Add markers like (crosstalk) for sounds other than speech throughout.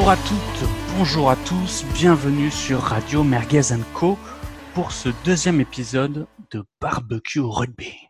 Bonjour à toutes, bonjour à tous, bienvenue sur Radio Merguez Co pour ce deuxième épisode de Barbecue Rugby.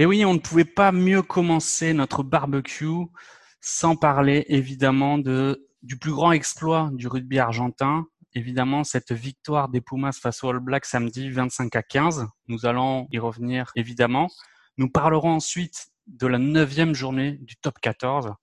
Et oui, on ne pouvait pas mieux commencer notre barbecue sans parler évidemment de, du plus grand exploit du rugby argentin, évidemment cette victoire des Pumas face aux All Blacks samedi 25 à 15. Nous allons y revenir évidemment. Nous parlerons ensuite de la neuvième journée du top 14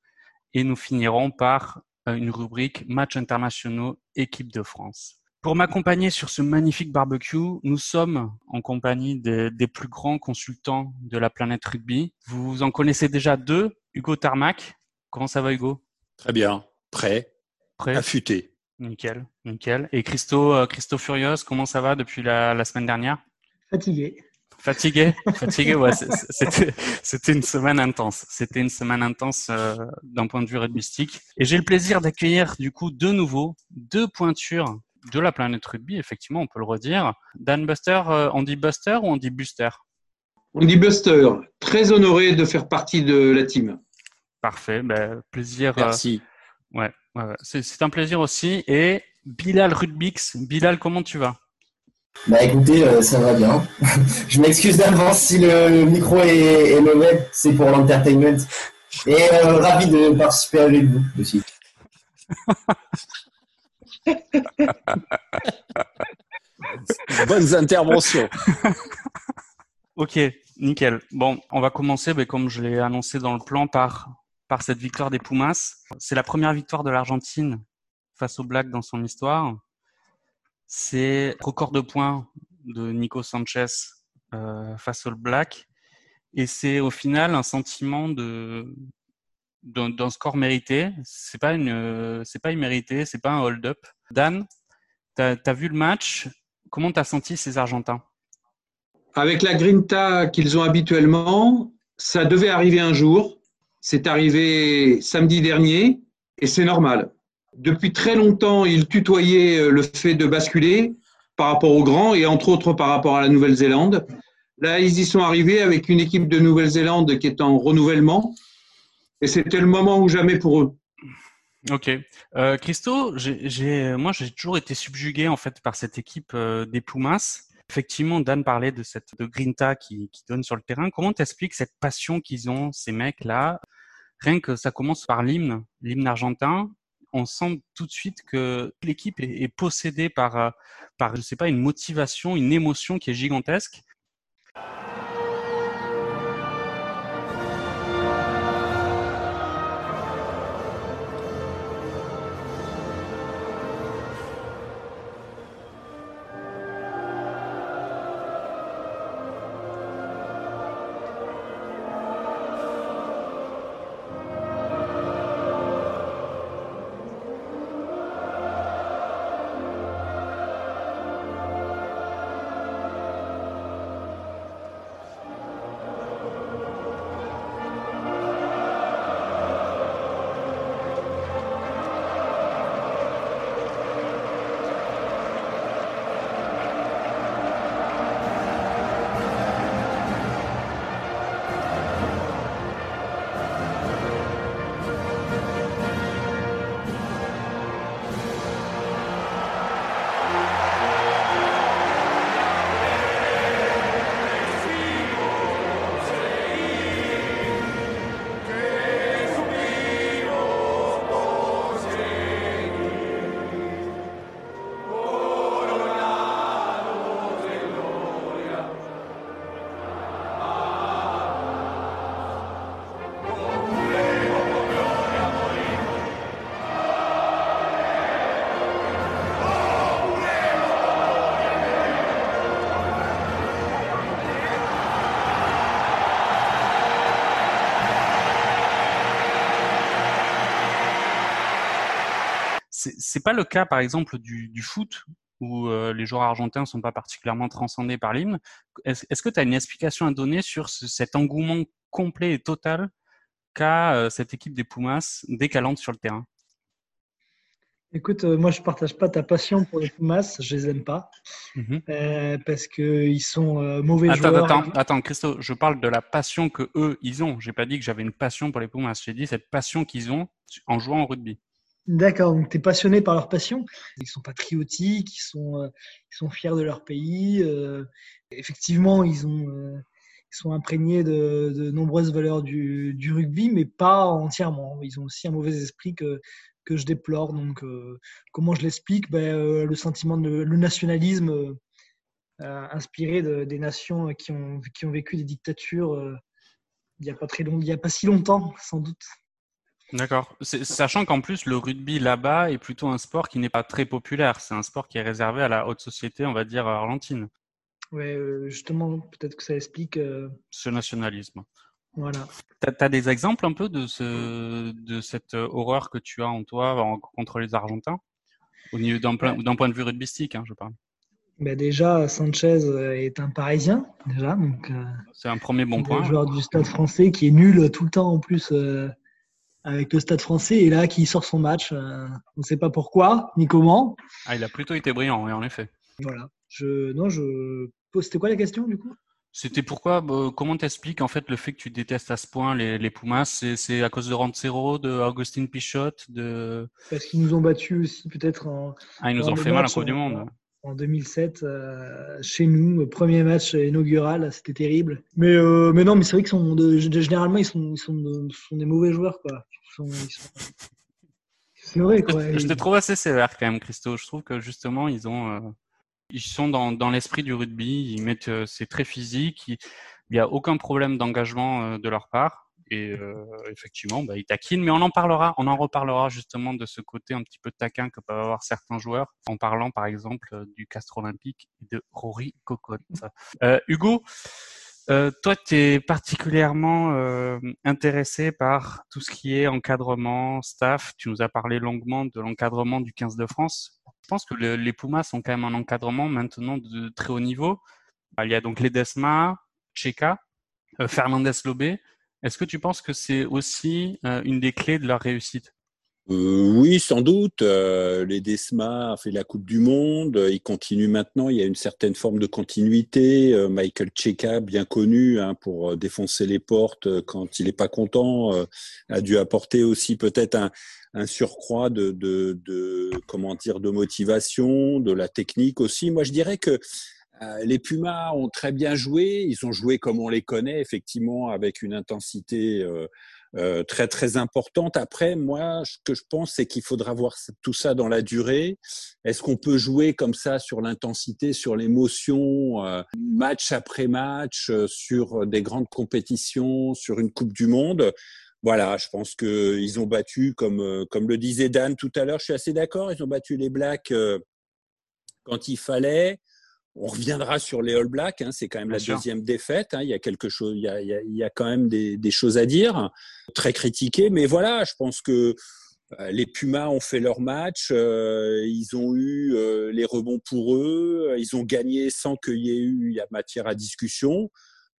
et nous finirons par euh, une rubrique match internationaux équipe de France. Pour m'accompagner sur ce magnifique barbecue, nous sommes en compagnie des, des, plus grands consultants de la planète rugby. Vous en connaissez déjà deux, Hugo Tarmac. Comment ça va Hugo? Très bien, prêt, prêt, affûté. Nickel, nickel. Et Christo, euh, Christo Furios, comment ça va depuis la, la semaine dernière? Fatigué. Fatigué, fatigué, ouais. C'était une semaine intense. C'était une semaine intense euh, d'un point de vue rugbystique. Et j'ai le plaisir d'accueillir du coup de nouveau deux pointures de la planète rugby, effectivement, on peut le redire. Dan Buster, euh, on dit Buster ou on dit Buster? On dit Buster. Très honoré de faire partie de la team. Parfait, ben, plaisir. Merci. Euh, ouais, ouais, c'est un plaisir aussi. Et Bilal Rudbix, Bilal, comment tu vas? Bah écoutez, euh, ça va bien. (laughs) Je m'excuse d'avance si le micro est, est mauvais, c'est pour l'entertainment. Et euh, ravi de participer avec vous aussi. (laughs) (laughs) Bonnes interventions. ok, nickel. Bon, on va commencer, mais comme je l'ai annoncé dans le plan, par, par cette victoire des Pumas. C'est la première victoire de l'Argentine face aux Blacks dans son histoire. C'est record de points de Nico Sanchez euh, face aux Blacks. Et c'est au final un sentiment de d'un score mérité. C'est pas une, c'est pas immérité, c'est pas un hold-up. Dan, tu as, vu le match. Comment tu as senti ces Argentins? Avec la grinta qu'ils ont habituellement, ça devait arriver un jour. C'est arrivé samedi dernier et c'est normal. Depuis très longtemps, ils tutoyaient le fait de basculer par rapport aux grands et entre autres par rapport à la Nouvelle-Zélande. Là, ils y sont arrivés avec une équipe de Nouvelle-Zélande qui est en renouvellement et c'était le moment ou jamais pour eux. Ok, euh, Christo, moi j'ai toujours été subjugué en fait par cette équipe euh, des Pumas. Effectivement, Dan parlait de Grinta qui, donne sur le terrain. Comment t'expliques cette passion qu'ils ont ces mecs-là? Rien que ça commence par l'hymne, l'hymne argentin. On sent tout de suite que l'équipe est, est, possédée par, euh, par, je sais pas, une motivation, une émotion qui est gigantesque. C'est pas le cas, par exemple, du, du foot où euh, les joueurs argentins sont pas particulièrement transcendés par l'hymne. Est-ce que tu as une explication à donner sur cet engouement complet et total qu'a euh, cette équipe des Pumas dès qu'elle entre sur le terrain? Écoute, euh, moi je partage pas ta passion pour les Pumas, je les aime pas mmh parce qu'ils sont mauvais attends, joueurs. Attends, attends, Christo, je parle de la passion que eux ils ont. J'ai pas dit que j'avais une passion pour les Pumas. J'ai dit cette passion qu'ils ont en jouant au rugby. D'accord, donc tu es passionné par leur passion. Ils sont patriotiques, ils sont, euh, ils sont fiers de leur pays. Euh, effectivement, ils, ont, euh, ils sont imprégnés de, de nombreuses valeurs du, du, rugby, mais pas entièrement. Ils ont aussi un mauvais esprit que, que je déplore. Donc, comment je l'explique? Ben, Le sentiment de le nationalisme inspiré de, des nations qui ont, qui ont vécu des dictatures il n'y a, pas très long, il y a pas si longtemps, sans doute. D'accord. Sachant qu'en plus, le rugby là-bas est plutôt un sport qui n'est pas très populaire. C'est un sport qui est réservé à la haute société, on va dire, argentine. Oui, euh, justement, peut-être que ça explique. Euh, ce nationalisme. Voilà. Tu as, des exemples un peu de, ce, de cette horreur que tu as en toi contre les Argentins? Au niveau d'un point de vue rugbystique, hein, je parle. Ben déjà, Sanchez est un Parisien, déjà. C'est un premier bon point. Un joueur du stade français qui est nul tout le temps en plus avec le Stade français et là qui sort son match. Euh, on ne sait pas pourquoi ni comment. Ah, il a plutôt été brillant, oui, en effet. Voilà. Je, non, je. C'était quoi la question du coup? C'était pourquoi, bah, comment t'expliques en fait le fait que tu détestes à ce point les, les Pumas? C'est à cause de Rancero, de Augustin Pichot, de. Parce qu'ils nous ont battus aussi peut-être en. Ah, ils nous ont fait mal en Coupe du Monde en 2007 euh, chez nous, premier match inaugural, c'était terrible. Mais, euh, mais non, mais c'est vrai qu'ils sont généralement ils sont, ils sont, sont, des mauvais joueurs quoi. C'est vrai quoi. Je, te trouve assez sévère quand même, Christo. Je trouve que justement ils ont, euh, ils sont dans, dans l'esprit du rugby. Ils mettent, c'est très physique. Il n'y a aucun problème d'engagement de leur part. Et euh, effectivement, bah, il taquine, mais on en parlera, on en reparlera justement de ce côté un petit peu taquin que peuvent avoir certains joueurs, en parlant par exemple euh, du Castre Olympique et de Rory Cocotte. Euh, Hugo, euh, toi, tu es particulièrement euh, intéressé par tout ce qui est encadrement, staff. Tu nous as parlé longuement de l'encadrement du 15 de France. Je pense que le, les Pumas sont quand même un encadrement maintenant de très haut niveau. Il y a donc Ledesma, Cheka, Fernandez Lobé. Est-ce que tu penses que c'est aussi euh, une des clés de leur réussite? Euh, oui, sans doute. Euh, les Desma a fait la Coupe du Monde. Il continue maintenant. Il y a une certaine forme de continuité. Michael Cheka, bien connu hein, pour défoncer les portes quand il n'est pas content, a dû apporter aussi peut-être un, surcroît de, comment dire de motivation, de la technique aussi. Moi, je dirais que euh, les Pumas ont très bien joué. Ils ont joué comme on les connaît, effectivement, avec une intensité euh, euh, très très importante. Après, moi, ce que je pense, c'est qu'il faudra voir tout ça dans la durée. Est-ce qu'on peut jouer comme ça sur l'intensité, sur l'émotion, match après match, sur des grandes compétitions, sur une Coupe du Monde? Voilà, je pense qu'ils ont battu, comme, comme le disait Dan tout à l'heure, je suis assez d'accord, ils ont battu les Blacks quand il fallait. On reviendra sur les All Blacks, hein, c'est quand même la deuxième défaite. Hein, il y a quelque chose, il y a, il y a, quand même des, des, choses à dire, très critiquées, mais voilà, je pense que euh, les Pumas ont fait leur match, euh, ils ont eu euh, les rebonds pour eux, ils ont gagné sans qu'il y ait eu il y a matière à discussion.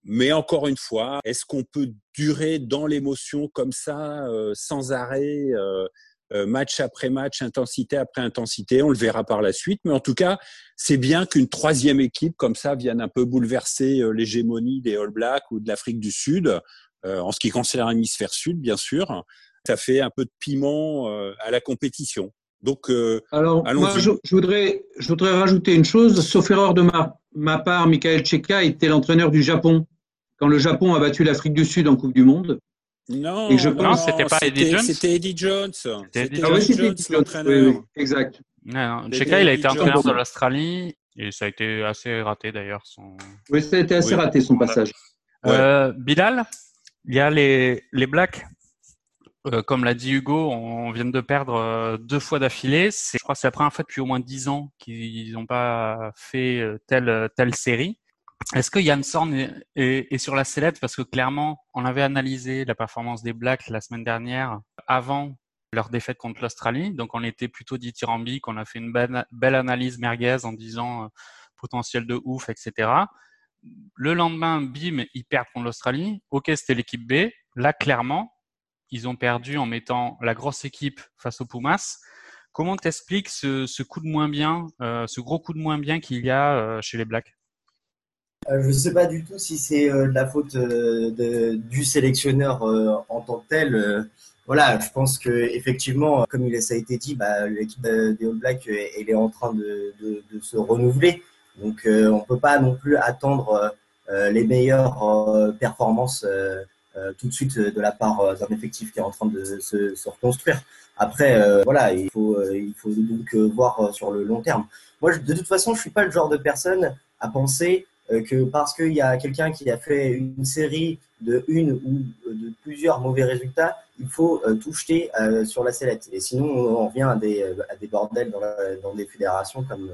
Mais encore une fois, est-ce qu'on peut durer dans l'émotion comme ça, sans arrêt euh, match après match, intensité après intensité. On le verra par la suite. Mais en tout cas, c'est bien qu'une troisième équipe comme ça vienne un peu bouleverser euh, l'hégémonie des All Blacks ou de l'Afrique du Sud, euh, en ce qui concerne l'hémisphère sud, bien sûr. Ça fait un peu de piment à la compétition. Donc, alors, moi, je, voudrais, je voudrais rajouter une chose. Sauf erreur de ma, ma part, Michael Cheka était l'entraîneur du Japon quand le Japon a battu l'Afrique du Sud en Coupe du Monde. Non, et je pense c'était pas Eddie Jones. C'était Eddie Jones. C'était Eddie, ah Jones, l'entraîneur. Oui, exact. Non, Cheka, il a été entraîneur de l'Australie et ça a été assez raté d'ailleurs. Son... Oui, ça a été assez raté son passage. Euh, Bilal, il y a les, les Blacks. Euh, comme l'a dit Hugo, on vient de perdre euh, deux fois d'affilée. Je crois que c'est la première fois depuis au moins dix ans qu'ils n'ont pas fait euh, telle, telle série. Est-ce que Yann Sorn est, sur la sellette? Parce que clairement, on avait analysé la performance des Blacks la semaine dernière, avant leur défaite contre l'Australie. Donc on était plutôt dithyrambique, on a fait une belle, analyse merguez en disant euh, potentiel de ouf, etc. Le lendemain, bim, ils perdent contre l'Australie. Ok, c'était l'équipe B. Là, clairement, ils ont perdu en mettant la grosse équipe face aux Pumas. Comment t'expliques ce, ce coup de moins bien, euh, ce gros coup de moins bien qu'il y a euh, chez les Blacks? Je ne sais pas du tout si c'est de la faute de, du sélectionneur en tant que tel. voilà, je pense que effectivement, comme il ça a été dit, bah, l'équipe des All Blacks elle est en train de, de, de se renouveler. Donc, on peut pas non plus attendre les meilleures performances euh, tout de suite euh, de la part euh, d'un effectif qui est en train de se, se reconstruire. Après, voilà, il faut, il faut donc voir sur le long terme. Moi, de toute façon, je suis pas le genre de personne à penser que parce qu'il y a quelqu'un qui a fait une série de une ou de plusieurs mauvais résultats, il faut tout jeter sur la sellette. Et sinon, on revient à des, à des bordels dans, des fédérations comme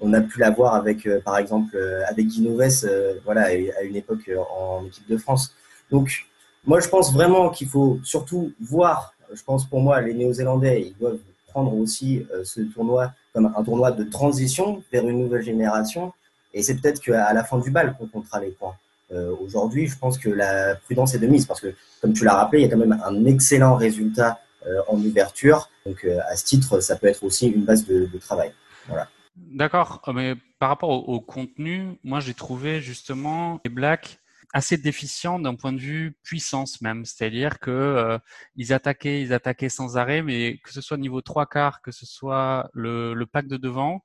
on a pu l'avoir avec, par exemple, avec Guinoves, voilà, à une époque en équipe de France. Donc, moi, je pense vraiment qu'il faut surtout voir, je pense pour moi, les Néo-Zélandais, ils doivent prendre aussi euh, ce tournoi comme un tournoi de transition vers une nouvelle génération. Et c'est peut-être qu'à la fin du bal qu'on comptera les points. Euh, Aujourd'hui, je pense que la prudence est de mise parce que, comme tu l'as rappelé, il y a quand même un excellent résultat euh, en ouverture. Donc, euh, à ce titre, ça peut être aussi une base de, travail. Voilà. D'accord, mais par rapport au, contenu, moi j'ai trouvé justement les Blacks assez déficient d'un point de vue puissance même, c'est-à-dire que ils attaquaient, ils attaquaient sans arrêt, mais que ce soit niveau trois quarts, que ce soit le pack de devant,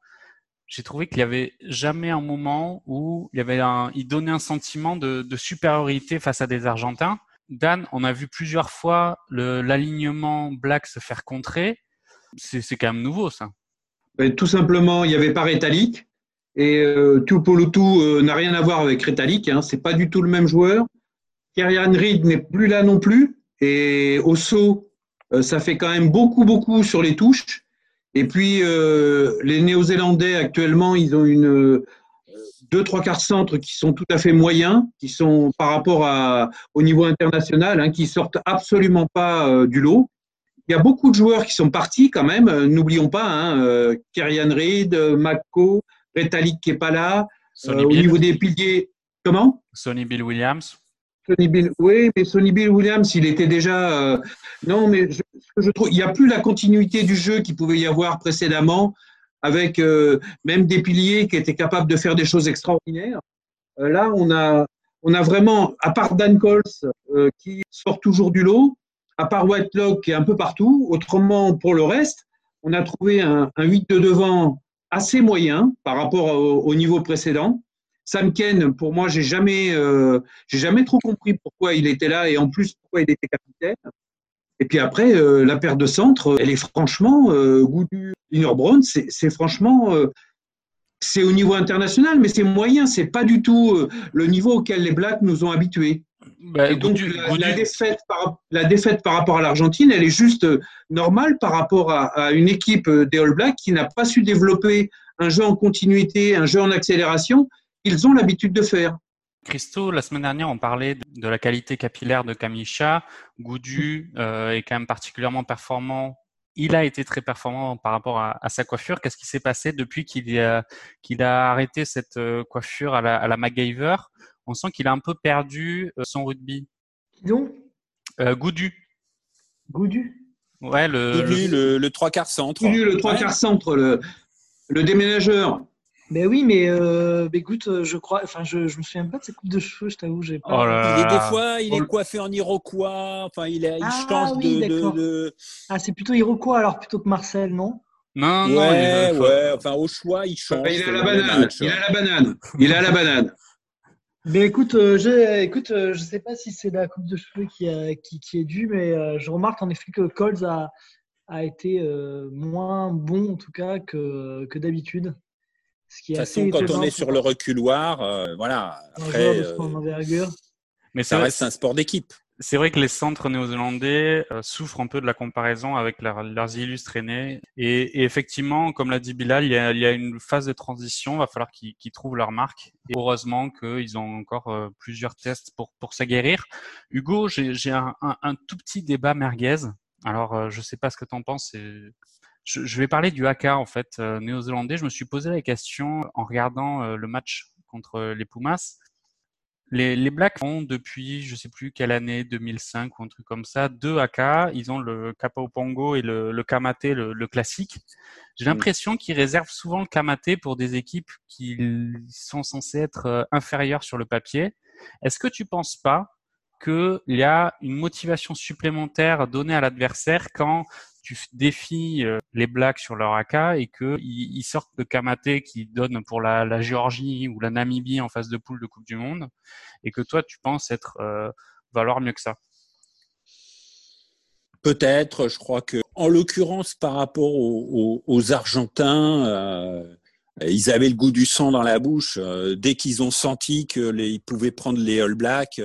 j'ai trouvé qu'il y avait jamais un moment où il donnait un sentiment de, supériorité face à des Argentins. Dan, on a vu plusieurs fois l'alignement black se faire contrer. C'est quand même nouveau ça. Tout simplement, il y avait pas rétalique. Et euh, Tupolutu euh, n'a rien à voir avec Retalik, hein, c'est pas du tout le même joueur. Kerian Reed n'est plus là non plus. Et saut, euh, ça fait quand même beaucoup, beaucoup sur les touches. Et puis, euh, les Néo-Zélandais, actuellement, ils ont une deux, trois quarts centres qui sont tout à fait moyens, qui sont par rapport à, au niveau international, hein, qui sortent absolument pas du lot. Il y a beaucoup de joueurs qui sont partis quand même. N'oublions pas, hein, Kerian Reed, Mako, Rétalique qui n'est pas là. Euh, au niveau des piliers, comment? Sonny Bill Williams. Sonny Bill, oui, mais Sonny Bill Williams, il était déjà. Euh, non, mais je, trouve, il n'y a plus la continuité du jeu qu'il pouvait y avoir précédemment, avec euh, même des piliers qui étaient capables de faire des choses extraordinaires. là, on a, on a vraiment, à part Dan Coles qui sort toujours du lot, à part Whitelock qui est un peu partout, autrement pour le reste, on a trouvé un, un 8 de devant assez moyen par rapport au, niveau précédent. Sam Ken, pour moi, j'ai jamais, euh, j'ai jamais trop compris pourquoi il était là et en plus pourquoi il était capitaine. Et puis après, euh, la paire de centre, elle est franchement, euh, Goudu, Brown, c'est franchement, euh, c'est au niveau international, mais c'est moyen, c'est pas du tout le niveau auquel les Blacks nous ont habitués. Bah, donc la, défaite par, la, défaite par, rapport à l'Argentine, elle est juste normale par rapport à, une équipe des All Blacks qui n'a pas su développer un jeu en continuité, un jeu en accélération qu'ils ont l'habitude de faire. Christo, la semaine dernière, on parlait de la qualité capillaire de Kamisha. Goudu euh, est quand même particulièrement performant. Il a été très performant par rapport à, sa coiffure. Qu'est-ce qui s'est passé depuis qu'il a, qu'il a arrêté cette coiffure à la, à la MacGyver? On sent qu'il a un peu perdu euh, son rugby. Donc euh, Goudu. Goudu Ouais, le, le, le, trois quarts centre. Goudu, le trois quarts centre, le, le déménageur. Ben oui, mais euh, ben écoute, je crois, enfin, je, je me souviens pas de ses coupes de cheveux, je t'avoue, j'ai pas. Oh il est des fois, il est coiffé en iroquois, enfin, il, est, il ah, change de, de, Ah, c'est plutôt iroquois alors plutôt que Marcel, non? Non, non. Ouais, ouais, enfin, au choix, il change. il a la banane, il a la banane, il a la banane. Mais écoute, euh, je, écoute, euh, je sais pas si c'est la coupe de cheveux qui, qui, qui, est due, mais euh, je remarque en effet que Coles a, a été euh, moins bon en tout cas que, que d'habitude. Ce qui est de toute façon, quand on est sur le reculoir, voilà. Après, mais ça reste un sport d'équipe c'est vrai que les centres néo-zélandais euh, souffrent un peu de la comparaison avec leurs illustres aînés. Et, effectivement, comme l'a dit Bilal, il y, a, une phase de transition. Il va falloir qu'ils trouvent leur marque. Et heureusement qu'ils ont encore euh, plusieurs tests pour, pour s'aguerrir. Hugo, j'ai un, un, tout petit débat merguez. Alors, je ne sais pas ce que tu en penses. Je, vais parler du haka en fait néo-zélandais. Je me suis posé la question en regardant le match contre les Pumas. Les, Blacks ont depuis, je sais plus quelle année, 2005 ou un truc comme ça, deux AK. Ils ont le Kapao Pongo et le, le Kamate, le, classique. J'ai mm. l'impression qu'ils réservent souvent le Kamate pour des équipes qui sont censées être euh, inférieures sur le papier. Est-ce que tu penses pas qu'il y a une motivation supplémentaire donnée à l'adversaire quand tu défies euh, les Blacks sur leur AK et qu'ils ils sortent de Kamate qui donne pour la, Géorgie ou la Namibie en phase de poule de Coupe du Monde et que toi tu penses être euh, valoir mieux que ça Peut-être, je crois que en l'occurrence par rapport aux, Argentins, euh, ils avaient le goût du sang dans la bouche. dès qu'ils ont senti qu'ils pouvaient prendre les All Blacks,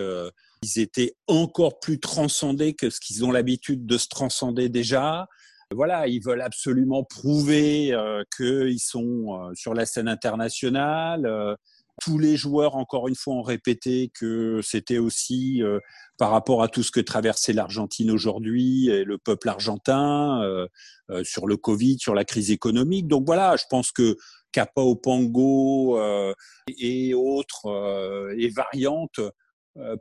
ils étaient encore plus transcendés que ce qu'ils ont l'habitude de se transcender déjà. Voilà, ils veulent absolument prouver euh, qu'ils sont euh, sur la scène internationale. Euh, tous les joueurs, encore une fois, ont répété que c'était aussi par rapport à tout ce que traversait l'Argentine aujourd'hui et le peuple argentin, sur le Covid, sur la crise économique. Donc voilà, je pense que Kappa Pango et autres et variantes euh,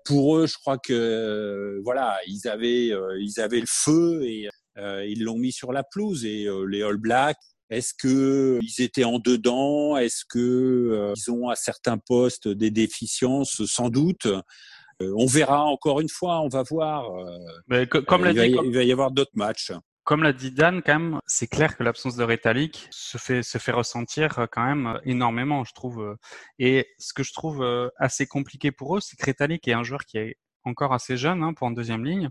pour eux, je crois que euh, voilà, ils avaient euh, ils avaient le feu et ils l'ont mis sur la pelouse et les All Blacks. Est-ce que ils étaient en dedans? Est-ce que ils ont à certains postes des déficiences? Sans doute. on verra encore une fois. On va voir. Mais comme l'a dit, il va y avoir d'autres matchs comme l'a dit Dan, quand même, c'est clair que l'absence de rétalique se fait, se fait ressentir euh, quand même euh, énormément, je trouve. Euh. Et ce que je trouve assez compliqué pour eux, c'est que Rétalique est un joueur qui est encore assez jeune hein, pour en deuxième ligne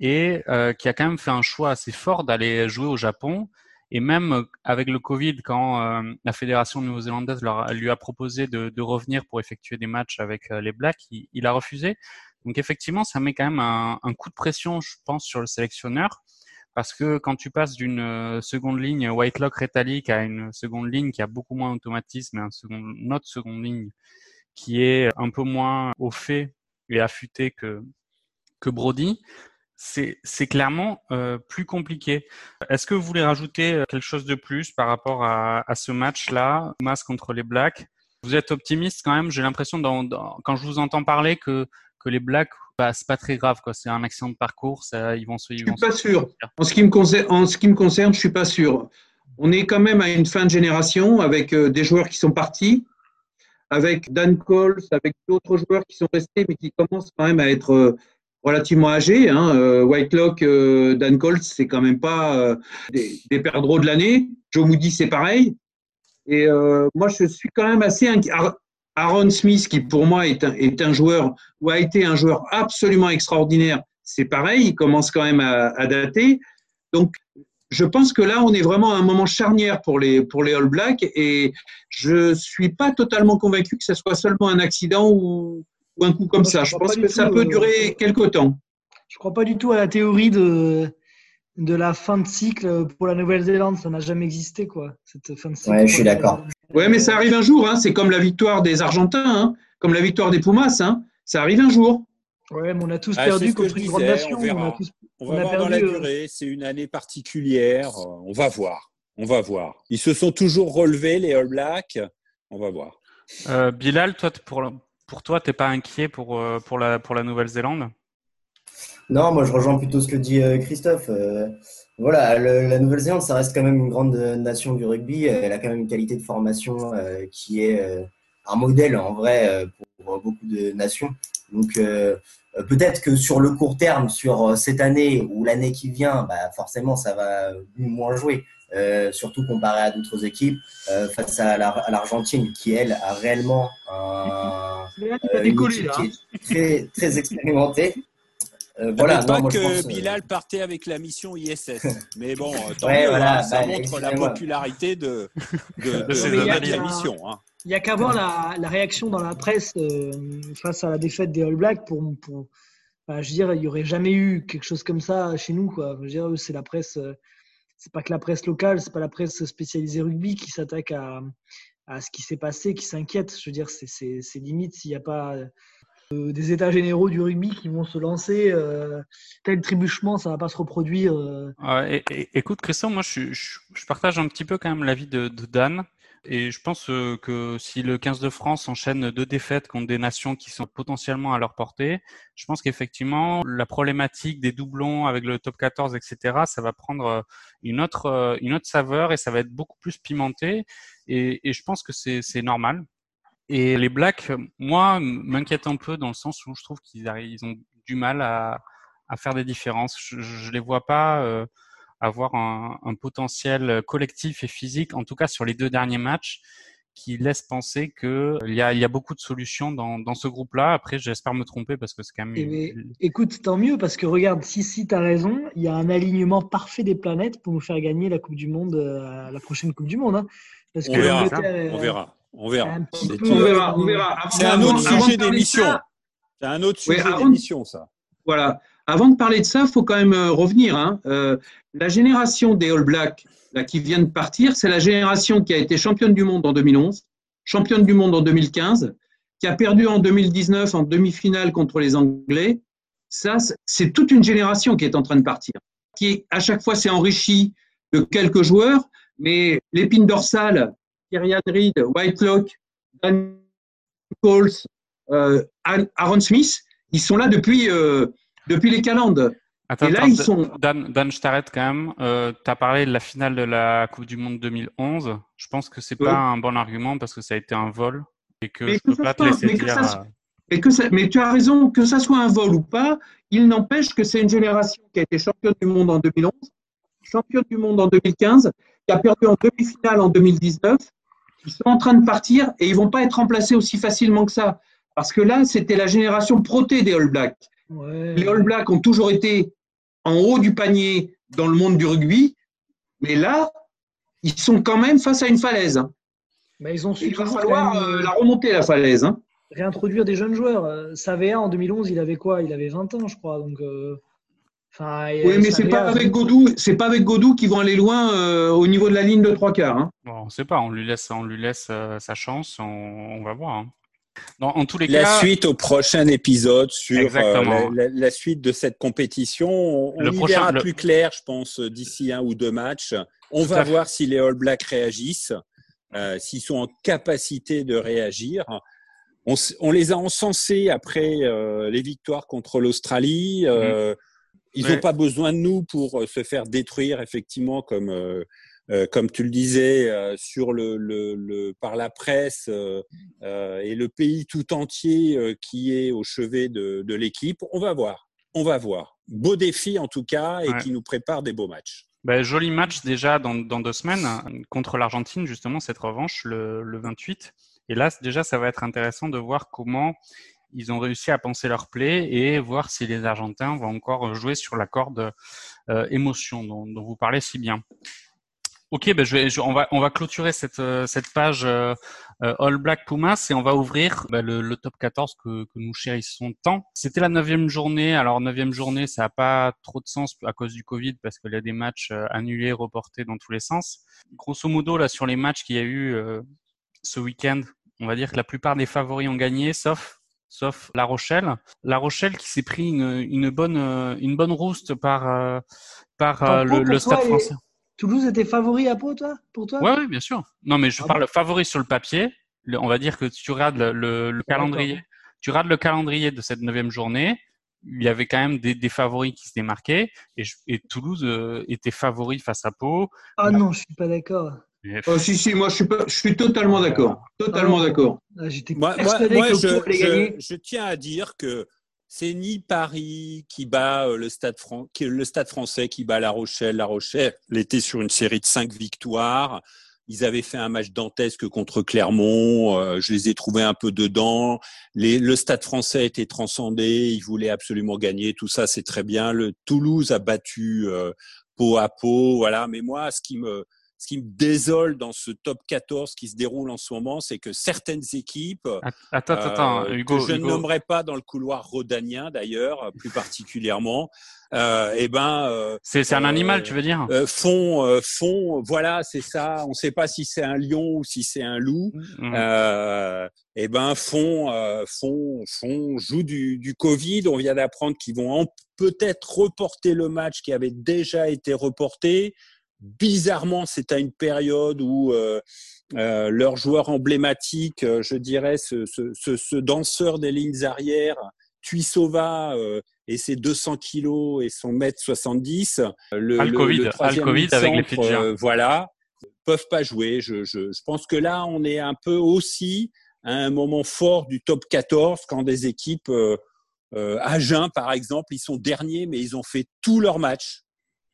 et qui a quand même fait un choix assez fort d'aller jouer au Japon. Et même avec le Covid, quand la fédération néo-zélandaise lui a proposé de, revenir pour effectuer des matchs avec les Blacks, il, a refusé. Donc effectivement, ça met quand même un, un coup de pression, je pense, sur le sélectionneur parce que quand tu passes d'une euh, seconde ligne Whitelock rétalique à une seconde ligne qui a beaucoup moins d'automatisme et un second, une autre seconde ligne qui est un peu moins au fait et affûté que, que Brody, c'est, clairement euh, plus compliqué. Est-ce que vous voulez rajouter euh, quelque chose de plus par rapport à, à ce match-là, Mas contre les Blacks? Vous êtes optimiste quand même J'ai l'impression, quand je vous entends parler, que, que les Blacks bah, c'est pas très grave, quoi. C'est un accident de parcours, ça, ils vont se. je suis pas sûr. En ce qui me concerne, en ce qui me concerne, je suis pas sûr. On est quand même à une fin de génération avec euh, des joueurs qui sont partis, avec Dan Coles, avec d'autres joueurs qui sont restés, mais qui commencent quand même à être euh, relativement âgés. Hein. Euh, Whitelock, Dan Coles, c'est quand même pas des, des perdreaux de l'année. Joe Moody, c'est pareil. Et moi, je suis quand même assez inquiet. Aaron Smith, qui pour moi est un, est un joueur ou a été un joueur absolument extraordinaire, c'est pareil, il commence quand même à, dater. Donc, je pense que là, on est vraiment à un moment charnière pour les, pour les All Blacks et je suis pas totalement convaincu que ce soit seulement un accident ou, un coup comme ça. Je, pense que ça peut durer euh, quelques temps. Je crois pas du tout à la théorie de, de la fin de cycle pour la Nouvelle-Zélande. Ça n'a jamais existé, quoi, cette fin de cycle. Ouais, je suis d'accord. Ouais, mais ça arrive un jour. Hein. C'est comme la victoire des Argentins, hein. comme la victoire des Pumas. Hein. Ça arrive un jour. Ouais, mais on a tous ah, perdu contre une grande nation. On, va voir dans la euh, durée. C'est une année particulière. On va voir. On va voir. Ils se sont toujours relevés, les All Blacks. On va voir. Euh, Bilal, toi, pour, pour toi, t'es pas inquiet pour, euh, pour la, pour la Nouvelle-Zélande? Non, moi, je rejoins plutôt ce que dit Christophe. Voilà, la Nouvelle-Zélande, ça reste quand même une grande nation du rugby. Elle a quand même une qualité de formation euh, qui est euh, un modèle en vrai euh, pour beaucoup de nations. Donc peut-être que sur le court terme, sur cette année ou l'année qui vient, bah, forcément ça va moins jouer. surtout comparé à d'autres équipes face à l'Argentine qui elle a réellement un, une très très expérimentée euh, voilà, pas que euh, Bilal partait avec la mission ISS. (laughs) Mais bon, euh, tant mieux, hein, ça bah, montre la popularité de, de, (laughs) de, la mission. Hein. Il n'y a qu'à voir la, réaction dans la presse face à la défaite des All Blacks pour, pour bah, je veux dire, il n'y aurait jamais eu quelque chose comme ça chez nous. Quoi. Je veux dire, c'est la presse, c'est pas que la presse locale, c'est pas la presse spécialisée rugby qui s'attaque à, à ce qui s'est passé, qui s'inquiète. Je veux dire, c'est limite s'il n'y a pas euh, des états généraux du rugby qui vont se lancer. Euh, tel trébuchement, ça va pas se reproduire. Euh. écoute, Christian, moi, je, je, partage un petit peu quand même l'avis de, de Dan. Et je pense que si le 15 de France enchaîne deux défaites contre des nations qui sont potentiellement à leur portée, je pense qu'effectivement, la problématique des doublons avec le top 14, etc., ça va prendre une autre, une autre saveur et ça va être beaucoup plus pimenté. Et, et je pense que c'est normal. Et les Blacks, moi, m'inquiètent un peu dans le sens où je trouve qu'ils ils ont du mal à, faire des différences. Je, je les vois pas euh, avoir un, potentiel collectif et physique, en tout cas sur les deux derniers matchs, qui laisse penser qu'il y a, il y a beaucoup de solutions dans, dans ce groupe-là. Après, j'espère me tromper parce que c'est quand même. Eh écoute, tant mieux parce que regarde, si si as raison, il y a un alignement parfait des planètes pour nous faire gagner la Coupe du Monde, euh, la prochaine Coupe du Monde. Hein. Parce on, que verra, on verra. On verra. On verra, on verra. C'est un autre sujet d'émission. C'est un autre sujet d'émission, ça. Voilà. Avant de parler de ça, il faut quand même euh, revenir. Hein. Euh, la génération des All Blacks là, qui vient de partir, c'est la génération qui a été championne du monde en 2011, championne du monde en 2015, qui a perdu en 2019 en demi-finale contre les Anglais. Ça, c'est toute une génération qui est en train de partir, qui à chaque fois s'est enrichie de quelques joueurs, mais l'épine dorsale Kyrian Reed, Whitelock, Dan Coles, euh, Aaron Smith, ils sont là depuis, euh, depuis les calendes. Attends, Et là, ils sont... Dan, Dan je t'arrête quand même. Euh, tu as parlé de la finale de la Coupe du Monde 2011. Je pense que c'est pas un bon argument parce que ça a été un vol et que mais je peux pas te laisser dire. mais, que mais tu as raison, que ça soit un vol ou pas, il n'empêche que c'est une génération qui a été championne du monde en 2011, championne du monde en 2015, qui a perdu en demi-finale en 2019 ils sont en train de partir et ils vont pas être remplacés aussi facilement que ça. Parce que là, c'était la génération protée des All Blacks. Les All Blacks ont toujours été en haut du panier dans le monde du rugby, mais là, ils sont quand même face à une falaise. Mais ils ont il va falloir euh, la remonter, la falaise. Hein. Réintroduire des jeunes joueurs. Euh, Savea, en 2011, il avait quoi? Il avait 20 ans, je crois. Donc, euh, oui, mais c'est pas avec Godou, c'est pas avec Godou qu'ils vont aller loin euh, au niveau de la ligne de trois quarts. Hein. Bon, on sait pas, on lui laisse, on lui laisse euh, sa chance, on, va voir. Hein. En tous les la suite au prochain épisode sur euh, la, suite de cette compétition, on, le y verra plus clair, je pense, d'ici un ou deux matchs. On va voir si les All Blacks réagissent, s'ils sont en capacité de réagir. On, on les a encensés après les victoires contre l'Australie. Mm-hmm. Ils n'ont pas besoin de nous pour euh, se faire détruire, effectivement, comme euh, euh, comme tu le disais, sur le, le, le, par la presse euh, et le pays tout entier qui est au chevet de, de l'équipe. On va voir, on va voir. Beau défi en tout cas et qui nous prépare des beaux matchs. Ben, joli match déjà dans, dans deux semaines contre l'Argentine, justement, cette revanche le, le 28. Et là, déjà, ça va être intéressant de voir comment ils ont réussi à penser leur play et voir si les Argentins vont encore jouer sur la corde euh, émotion dont, dont, vous parlez si bien. Ok, ben je vais, on va on va clôturer cette euh, cette page euh, euh, All Black Pumas et on va ouvrir ben, le, le, top 14 que, que nous chérissons tant. C'était la neuvième journée. Alors neuvième journée, ça n'a pas trop de sens à cause du Covid parce qu'il y a des matchs annulés, reportés dans tous les sens. Grosso modo, là sur les matchs qu'il y a eu ce week-end, on va dire que la plupart des favoris ont gagné, sauf sauf La Rochelle. La Rochelle qui s'est pris une, une, bonne une bonne rouste par euh, par euh, le, le Stade Français. Toulouse était favori à Pau, toi, pour toi? Oui, bien sûr. Non, mais je ah parle favori sur le papier. on va dire que tu regardes le, le, calendrier, tu regardes le calendrier de cette neuvième journée. Il y avait quand même des, des favoris qui se démarquaient et, et Toulouse euh, était favori face à Pau. Ah non, je suis pas d'accord. Oh, si, si, moi je suis, je suis totalement d'accord. Totalement d'accord. Ah, moi, je, tiens à dire que c'est ni Paris qui bat euh, le stade, le stade français qui bat La Rochelle. La Rochelle était sur une série de cinq victoires. Ils avaient fait un match dantesque contre Clermont. Euh, je les ai trouvés un peu dedans. Les, le Stade Français était transcendé. Ils voulaient absolument gagner. Tout ça, c'est très bien. Le Toulouse a battu euh, peau à peau. Voilà. Mais moi, ce qui me ce qui me désole dans ce top 14 qui se déroule en ce moment, c'est que certaines équipes, attends, attends, euh, Hugo, que je Hugo. ne nommerai pas dans le couloir rhodanien d'ailleurs, plus particulièrement, euh, eh ben, euh, c'est un euh, animal, tu veux dire? euh, font, euh, font, voilà, c'est ça. On ne sait pas si c'est un lion ou si c'est un loup. Mm. Euh, eh ben, font, euh, font, font, jouent du, du Covid. On vient d'apprendre qu'ils vont peut-être reporter le match qui avait déjà été reporté. Bizarrement, c'est à une période où euh, euh, leur joueur emblématique, euh, je dirais, ce, ce, ce, ce danseur des lignes arrières, Tuisova, euh, et ses 200 kilos et son mètre 70, le, le Covid, le troisième Covid avec les centre, Fidjiens. euh, voilà, peuvent pas jouer. Je, je, je pense que là, on est un peu aussi à un moment fort du top 14 quand des équipes, euh, euh, Agen par exemple, ils sont derniers, mais ils ont fait tous leurs matchs.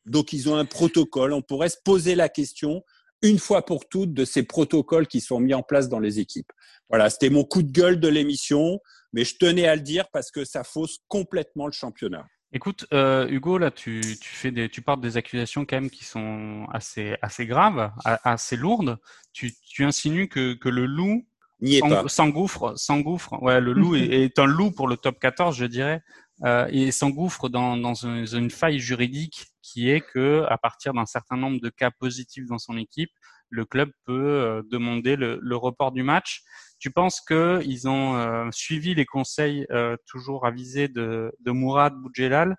Donc, ils ont un protocole. On pourrait se poser la question une fois pour toutes de ces protocoles qui sont mis en place dans les équipes. Voilà, c'était mon coup de gueule de l'émission, mais je tenais à le dire parce que ça fausse complètement le championnat. Écoute, euh, Hugo, là, tu, tu fais des, tu portes des accusations quand même qui sont assez, assez graves, assez lourdes. Tu, tu insinues que, que le loup s'engouffre, s'engouffre. Ouais, le loup (laughs) est, est un loup pour le top 14, je dirais, euh, et s'engouffre dans, dans une, une faille juridique qui est que, à partir d'un certain nombre de cas positifs dans son équipe, le club peut euh, demander le, le report du match. Tu penses que ils ont euh, suivi les conseils euh, toujours avisés de, de Mourad Boudjelal,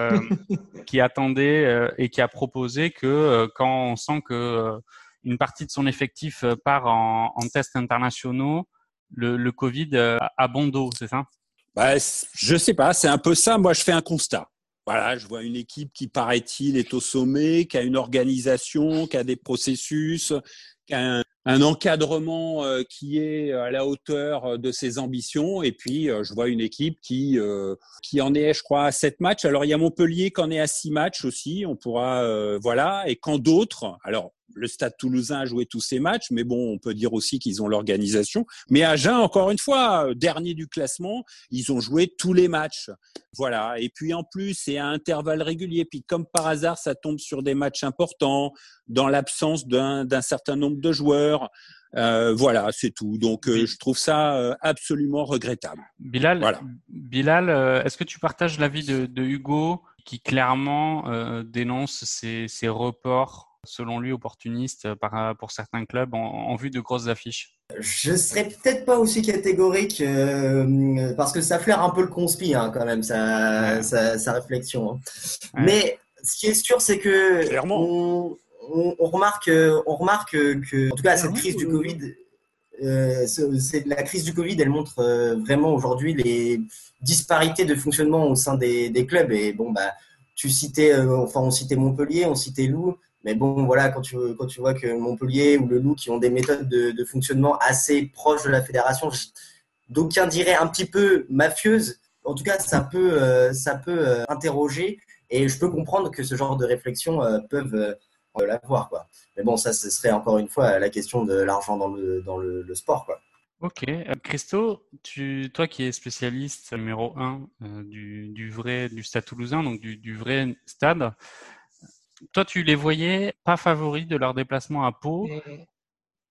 euh, (laughs) qui attendait euh, et qui a proposé que euh, quand on sent que une partie de son effectif part en, en tests internationaux, le, le Covid a bon dos, c'est ça? Bah, je sais pas, c'est un peu ça. Moi, je fais un constat. Voilà, je vois une équipe qui, paraît-il, est au sommet, qui a une organisation, qui a des processus, qui a un, encadrement euh, qui est à la hauteur euh, de ses ambitions. Et puis, euh, je vois une équipe qui, euh, qui en est, je crois, à sept matchs. Alors, il y a Montpellier qui en est à six matchs aussi. On pourra, voilà. Et quand d'autres, alors, le Stade Toulousain a joué tous ses matchs, mais bon, on peut dire aussi qu'ils ont l'organisation. Mais Agen, encore une fois, euh, dernier du classement, ils ont joué tous les matchs. Voilà. Et puis en plus, c'est à intervalles réguliers. Puis comme par hasard, ça tombe sur des matchs importants, dans l'absence d'un certain nombre de joueurs. Euh, voilà, c'est tout. Donc euh, je trouve ça euh, absolument regrettable. Bilal, Voilà. Bilal euh, est-ce que tu partages l'avis de, de Hugo qui clairement euh, dénonce ces, ces reports, selon lui, opportunistes euh, par, pour certains clubs en, en vue de grosses affiches Je serais peut-être pas aussi catégorique euh, parce que ça flaire un peu le conspi hein, quand même, sa, Ouais. sa, sa réflexion. hein. Ouais. Mais ce qui est sûr, c'est que Clairement. on, on, on remarque, euh, on remarque que, en tout cas, cette crise du euh, Covid, euh, ce- c'est la crise du Covid, elle montre euh, vraiment aujourd'hui les disparités de fonctionnement au sein des, des clubs. Et bon, bah, tu citais, euh, enfin, on citait Montpellier, on citait Loup. Mais bon, voilà, quand tu, vois que Montpellier ou le Loup qui ont des méthodes de, fonctionnement assez proches de la fédération, d'aucuns diraient un petit peu mafieuses. En tout cas, ça peut, euh, ça peut euh, interroger et je peux comprendre que ce genre de réflexion euh, peuvent l'avoir. Mais bon, ça, ce serait encore une fois la question de l'argent dans le, sport. Ok. Christo, toi qui es spécialiste numéro un euh, du, du vrai du Stade Toulousain, donc du vrai stade, toi tu les voyais pas favoris de leur déplacement à Pau?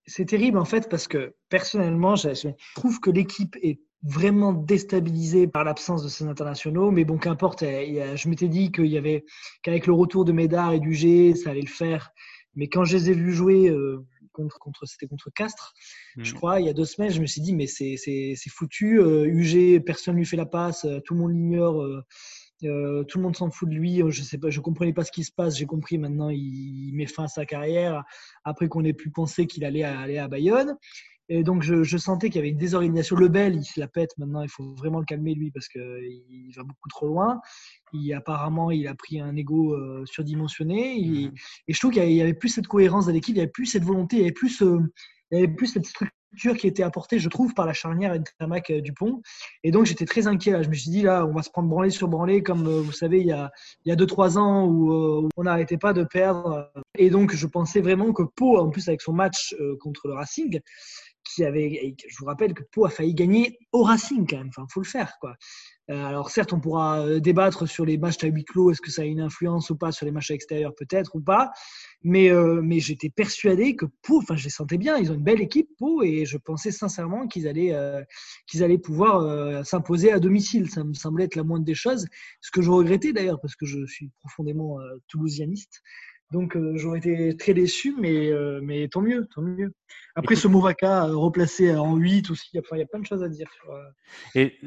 C'est terrible en fait parce que personnellement, je je trouve que l'équipe est vraiment déstabilisée par l'absence de ces internationaux. Mais bon, qu'importe. Je m'étais dit qu'il y avait qu'avec le retour de Médard et du G, ça allait le faire. Mais quand je les ai vus jouer euh, contre, contre c'était contre Castres, je Mm. crois, il y a deux semaines, je me suis dit mais c'est foutu. Euh, UG, personne lui fait la passe, euh, tout le monde l'ignore. euh, euh, tout le monde s'en fout de lui. Je sais pas, je comprenais pas ce qui se passe. J'ai compris maintenant, il, il met fin à sa carrière après qu'on ait pu penser qu'il allait à- aller à Bayonne. Et donc je, je sentais qu'il y avait une désorganisation. Lebel, il se la pète maintenant. Il faut vraiment le calmer lui parce que il va beaucoup trop loin. Il apparemment, il a pris un ego euh, surdimensionné. Il- Mhm. et je trouve qu'il y avait- plus cette cohérence dans l'équipe. Il y avait plus cette volonté. Il y avait plus, euh, il y avait plus cette structure qui était apportée, je trouve, par la charnière Ntamak euh, Dupont. Et donc j'étais très inquiet là. Je me suis dit là, on va se prendre branlé sur branlé comme euh, vous savez il y a il y a deux trois ans où, euh, où on n'arrêtait pas de perdre. Et donc je pensais vraiment que Pau, en plus avec son match contre le Racing, qui avait, je vous rappelle que Pau a failli gagner au Racing quand même. Enfin, faut le faire, quoi. Euh, alors certes, on pourra euh, débattre sur les matchs à huis clos, est-ce que ça a une influence ou pas sur les matchs à l'extérieur, peut-être ou pas. Mais, euh, mais j'étais persuadé que Pau, enfin je les sentais bien, ils ont une belle équipe Pau et je pensais sincèrement qu'ils allaient, qu'ils allaient pouvoir s'imposer à domicile. Ça me semblait être la moindre des choses. Ce que je regrettais d'ailleurs parce que je suis profondément toulousianiste. Donc euh, j'aurais été très déçu, mais, euh, mais tant mieux, tant mieux. Après ce Movaka euh, replacé en 8 aussi, il y, a plein de choses à dire. Et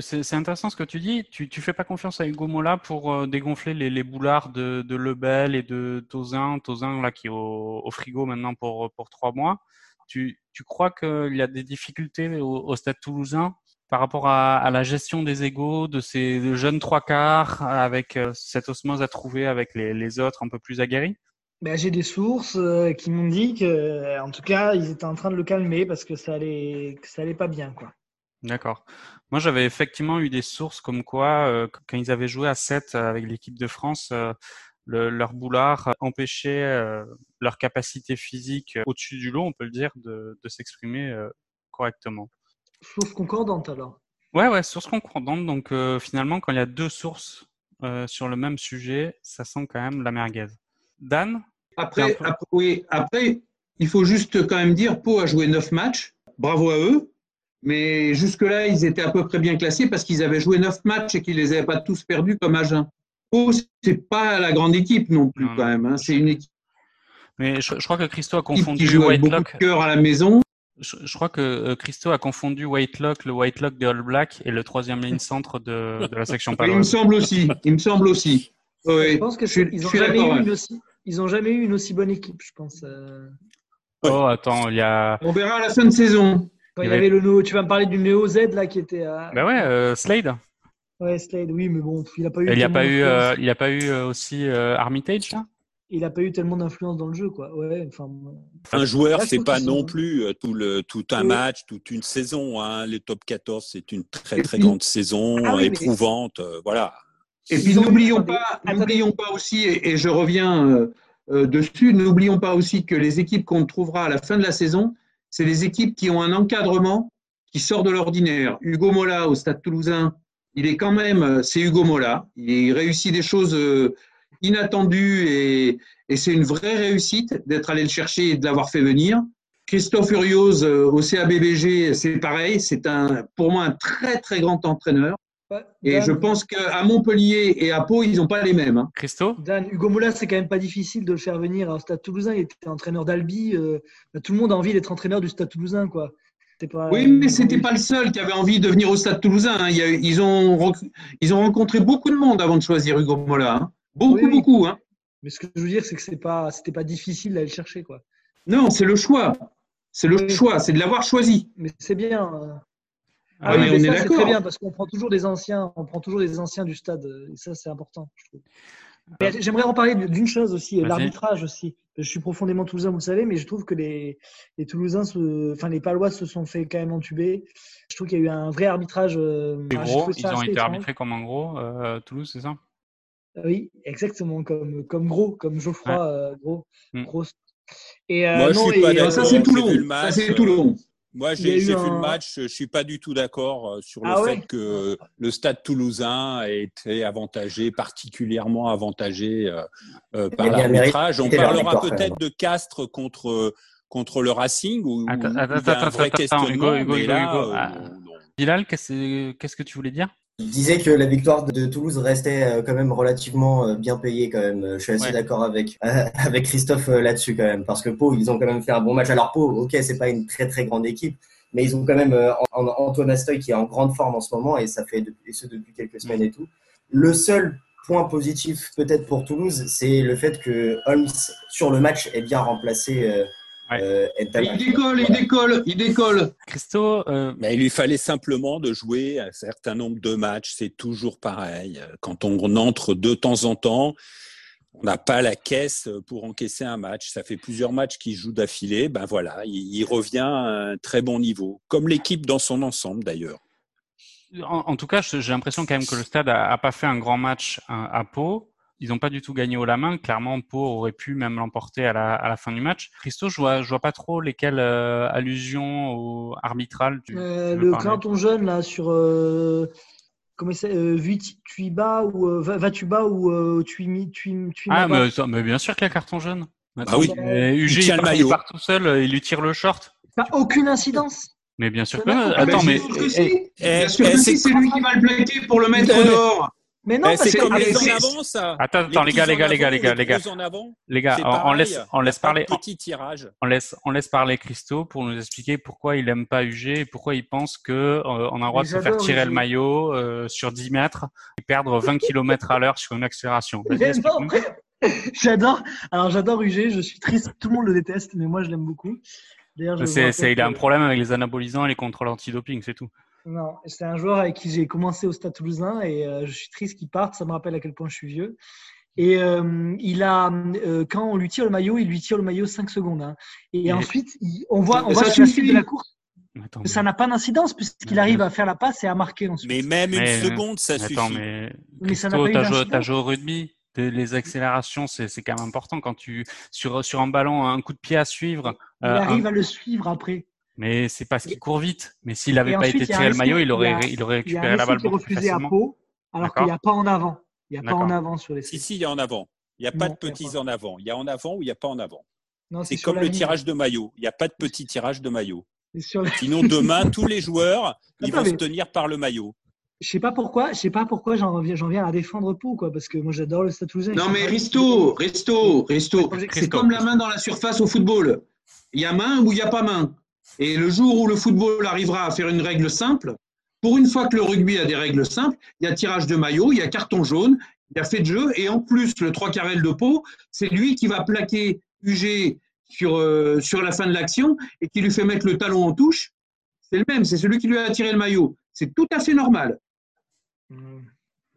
c'est intéressant ce que tu dis. Tu ne fais pas confiance à Hugo Mola pour dégonfler les, les, boulards de, de, Lebel et de Tozin. Tozin là, qui est au, au frigo maintenant pour, pour trois mois. Tu, tu crois qu'il y a des difficultés au, au stade toulousain? Par rapport à, la gestion des égaux de ces jeunes trois quarts avec euh, cette osmose à trouver avec les, autres un peu plus aguerris? Ben, J'ai des sources euh, qui m'ont dit que, en tout cas, ils étaient en train de le calmer parce que ça allait, ça allait pas bien. quoi. D'accord. Moi, j'avais effectivement eu des sources comme quoi, euh, quand ils avaient joué à 7 avec l'équipe de France, leur boulard empêchait leur capacité physique au-dessus du lot, on peut le dire, de s'exprimer correctement. Source concordante alors. Ouais, ouais, source concordante. Donc euh, finalement, quand il y a deux sources euh, sur le même sujet, ça sent quand même la merguez. Dan? Après, oui, après, il faut juste quand même dire, Pau a joué neuf matchs. Bravo à eux. Mais jusque-là, ils étaient à peu près bien classés parce qu'ils avaient joué neuf matchs et qu'ils les avaient pas tous perdus comme Agen. Pau, c'est pas la grande équipe non plus quand même. Hein. C'est une équipe. Mais je, crois que Christo a confondu qui joue avec beaucoup de cœur à la maison. Je, crois que euh, Christo a confondu Whitelock, le Whitelock de All Black et le troisième ligne centre de, la section (laughs) paloise. Il me semble aussi. Il me semble aussi. Je pense que ils n'ont jamais, eu aussi, jamais eu une aussi bonne équipe, je pense. Euh. Oh, attends, il y a. On verra à la fin de saison. il y, avait le tu vas me parler du Néo Z là qui était. À... Bah ouais, euh, Slade. Ouais, Slade, oui, mais bon, il n'a pas eu. il n'y a, pas eu, il a pas eu aussi Armitage là? Il n'a pas eu tellement d'influence dans le jeu. Quoi. Ouais, enfin, un joueur, c'est pas non plus euh, tout, le, tout un match, toute une saison. Hein. Les top 14, c'est une très très grande saison, ah éprouvante. Euh, voilà. Et puis n'oublions pas, n'oublions pas aussi, et, je reviens euh, dessus, n'oublions pas aussi que les équipes qu'on trouvera à la fin de la saison, c'est les équipes qui ont un encadrement qui sort de l'ordinaire. Hugo Mola au Stade Toulousain, il est quand même, c'est Hugo Mola. Il réussit des choses inattendu et, c'est une vraie réussite d'être allé le chercher et de l'avoir fait venir. Christophe Urios euh, au CABBG, c'est pareil, c'est un, pour moi un très très grand entraîneur. et je pense qu'à Montpellier et à Pau, ils n'ont pas les mêmes. Hein. Christo? Dan, Hugo Moula, c'est quand même pas difficile de le faire venir au Stade Toulousain. Il était entraîneur d'Albi. Euh, tout le monde a envie d'être entraîneur du Stade Toulousain, quoi. oui, mais c'était pas le seul qui avait envie de venir au Stade Toulousain. Hein. ils, ont, ils ont rencontré beaucoup de monde avant de choisir Hugo Mola. Hein. Beaucoup, beaucoup. Hein. Mais ce que je veux dire, c'est que c'est pas, c'était pas difficile d'aller le chercher, quoi. Non, c'est le choix. C'est le choix, c'est de l'avoir choisi. Mais c'est bien. Ah, ah oui, on est d'accord. C'est très bien parce qu'on prend toujours des anciens, on prend toujours des anciens du stade. Et ça, c'est important, je trouve. J'aimerais en parler d'une chose aussi, l'arbitrage aussi. Je suis profondément toulousain, vous le savez, mais je trouve que les, les Toulousains, enfin les Palois se sont fait quand même entuber. Je trouve qu'il y a eu un vrai arbitrage. Euh, gros, ils ont été arbitrés comme un gros, euh, Toulouse, c'est ça? Oui, exactement, comme, comme Gros, comme Geoffroy euh, Gros. Mm. Gros. Et, euh, Moi, je suis pas d'accord. Ça, c'est Toulon. Ça, c'est Toulon. Moi, j'ai vu le match. Je suis pas du tout d'accord euh, sur le ah fait que le Stade Toulousain ait été avantagé, particulièrement avantagé par l'arbitrage. On parlera peut-être de Castres contre contre le Racing ou attends, il y a un vrai questionnement. Hugo, Hugo, là, Bilal, qu'est-ce que tu voulais dire? Il disait que la victoire de Toulouse restait euh, quand même relativement euh, bien payée quand même. Je suis assez d'accord avec euh, (laughs) avec Christophe là-dessus quand même parce que Pau ils ont quand même fait un bon match. Alors Pau, ok, c'est pas une très très grande équipe, mais ils ont quand même Antoine Astoy qui est en grande forme en ce moment et ça fait et ce depuis quelques semaines et tout. Le seul point positif peut-être pour Toulouse, c'est le fait que Holmes sur le match est bien remplacé euh, il décolle, il décolle, il décolle. Christo, euh, mais il lui fallait simplement de jouer un certain nombre de matchs. C'est toujours pareil. Quand on entre de temps en temps, on n'a pas la caisse pour encaisser un match. Ça fait plusieurs matchs qu'il joue d'affilée. Ben voilà, il, revient à un très bon niveau, comme l'équipe dans son ensemble d'ailleurs. En, tout cas, j'ai l'impression quand même que le Stade a, pas fait un grand match à, à Pau. Ils n'ont pas du tout gagné au la main. Clairement, Pau aurait pu même l'emporter à la, à la fin du match. Christo, je vois, je vois pas trop lesquelles euh, allusions au arbitral. Tu, Euh, tu le carton jaune là sur euh, comment c'est euh, Vuit- Tuiba ou euh, Va- Vatuba ou euh, Tuimi Tuim Ah, mais, ça- mais bien sûr qu'il y a carton jaune. Bah oui. Mais UG, Il il, tient le part, il maillot. part tout seul, il lui tire le short. Pas aucune incidence. Mais bien sûr que. Attends, mais. que eh, si. eh, Bien sûr eh, que c'est- si, c'est lui qui va le plaquer pour le mettre Eh, dehors. Mais non, parce c'est comme les en avant, ça. Attends, attends, les gars, les gars, les gars, les gars, les gars. Les gars, on, laisse, on laisse parler. Petit tirage. On laisse, on laisse parler Christo pour nous expliquer pourquoi il aime pas UG et pourquoi il pense que euh, on a le droit de se faire tirer UG. le maillot euh, sur 10 mètres et perdre 20 (laughs) km à l'heure sur une accélération. (laughs) J'adore. Alors j'adore UG. Je suis triste. Tout le monde le déteste, mais moi je l'aime beaucoup. C'est, il a un problème avec les anabolisants et les contrôles antidoping, c'est tout. Non, c'est un joueur avec qui j'ai commencé au Stade Toulousain et euh, je suis triste qu'il parte. Ça me rappelle à quel point je suis vieux. Et euh, il a, euh, quand on lui tire le maillot, il lui tire le maillot 5 secondes. hein. Et Mais- ensuite, il- on voit, on voit sur la suite de la course? Attends, ça n'a pas d'incidence puisqu'il arrive à faire la passe et à marquer ensuite. Mais même une Mais- seconde, ça mais suffit. attends, mais, Mais ça n'a pas t'as joué, au rugby? Les accélérations, c'est, c'est quand même important quand tu sur sur un ballon, un coup de pied à suivre. il euh, arrive un- à le suivre après. Mais c'est parce qu'il court vite. Mais s'il n'avait pas ensuite, été y tiré le maillot, il y aurait, a- il aurait Il y a récupéré la balle beaucoup plus refusé à facilement. Pau, alors qu'il n'y a pas en avant. Il n'y a pas en avant sur l'essai. Si, si, il y a en avant. Il n'y a pas Non, de y petits pas. en avant. Il y a en avant ou il n'y a pas en avant. C'est comme le tirage de maillot. Il n'y a pas de petit tirage de maillot. La- Sinon, demain, tous les joueurs, ils Attends, vont se tenir par le maillot. Je sais pas pourquoi, je sais pas pourquoi j'en viens, j'en viens à défendre Pau, quoi, parce que moi j'adore le Stade Toulousain. Non mais Risto, Risto, Risto, c'est comme la main dans la surface au football. Il y a main ou il n'y a pas main. Et le jour où le football arrivera à faire une règle simple, pour une fois que le rugby a des règles simples, il y a tirage de maillot, il y a carton jaune, il y a fait de jeu, et en plus, le 3 carrel de Pau, c'est lui qui va plaquer UG sur, euh, sur la fin de l'action et qui lui fait mettre le talon en touche. C'est le même, c'est celui qui lui a tiré le maillot. C'est tout à fait normal. Hmm.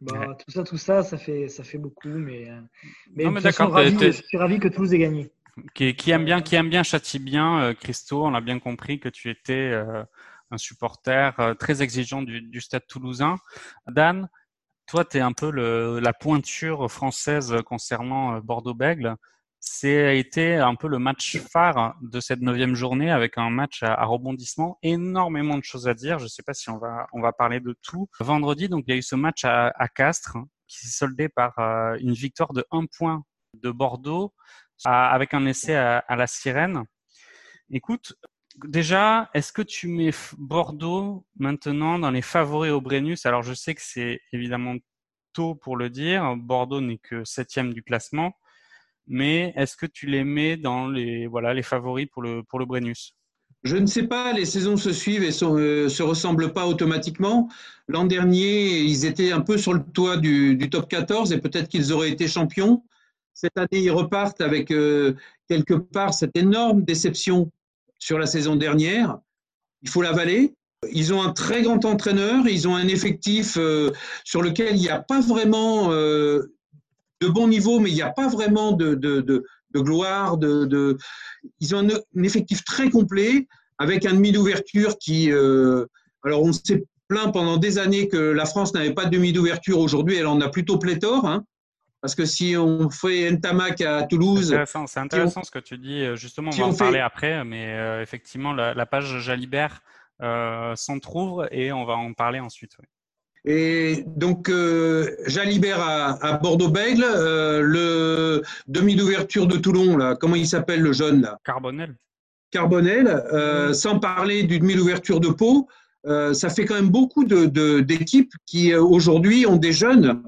Bah, Tout ça, tout ça, ça fait, ça fait beaucoup, mais, euh, mais, je suis ravi que Toulouse ait gagné. Qui, aime bien, qui aime bien, châtie bien, euh, Christo. On a bien compris que tu étais euh, un supporter euh, très exigeant du, Stade Toulousain. Dan, toi, tu es un peu la pointure française concernant Bordeaux-Bègle. C'est été un peu le match phare de cette neuvième journée avec un match à, à rebondissement. Énormément de choses à dire. Je ne sais pas si on va, parler de tout. Vendredi, donc, il y a eu ce match à, à Castres qui s'est soldé par une victoire de un point de Bordeaux avec un essai à, la sirène. Écoute, déjà, est-ce que tu mets Bordeaux maintenant dans les favoris au Brennus? Alors, je sais que c'est évidemment tôt pour le dire. Bordeaux n'est que septième du classement. Mais est-ce que tu les mets dans les, voilà, les favoris pour le, pour le Brennus? Je ne sais pas, les saisons se suivent et sont, euh, se ressemblent pas automatiquement. L'an dernier, ils étaient un peu sur le toit du, du top 14 et peut-être qu'ils auraient été champions. Cette année, ils repartent avec euh, quelque part cette énorme déception sur la saison dernière. Il faut l'avaler. Ils ont un très grand entraîneur, ils ont un effectif euh, sur lequel il n'y a pas vraiment euh, de bon niveau, mais il n'y a pas vraiment de, gloire. Ils ont un, effectif très complet avec un demi d'ouverture qui. alors, on s'est plaint pendant des années que la France n'avait pas de demi d'ouverture. Aujourd'hui, elle en a plutôt pléthore. Hein, parce que si on fait Ntamak à C'est Toulouse, intéressant, c'est intéressant ce que tu dis. Euh, Justement, on si va en fait- parler après, mais euh, effectivement, la, la page Jalibert euh, s'en trouve et on va en parler ensuite. oui. Et donc, euh, Jalibert à, à Bordeaux-Bègle, le demi d'ouverture de Toulon, là, comment il s'appelle le jeune là? Carbonel Carbonel, sans parler du demi d'ouverture de Pau, ça fait quand même beaucoup de- de- d'équipes qui aujourd'hui ont des jeunes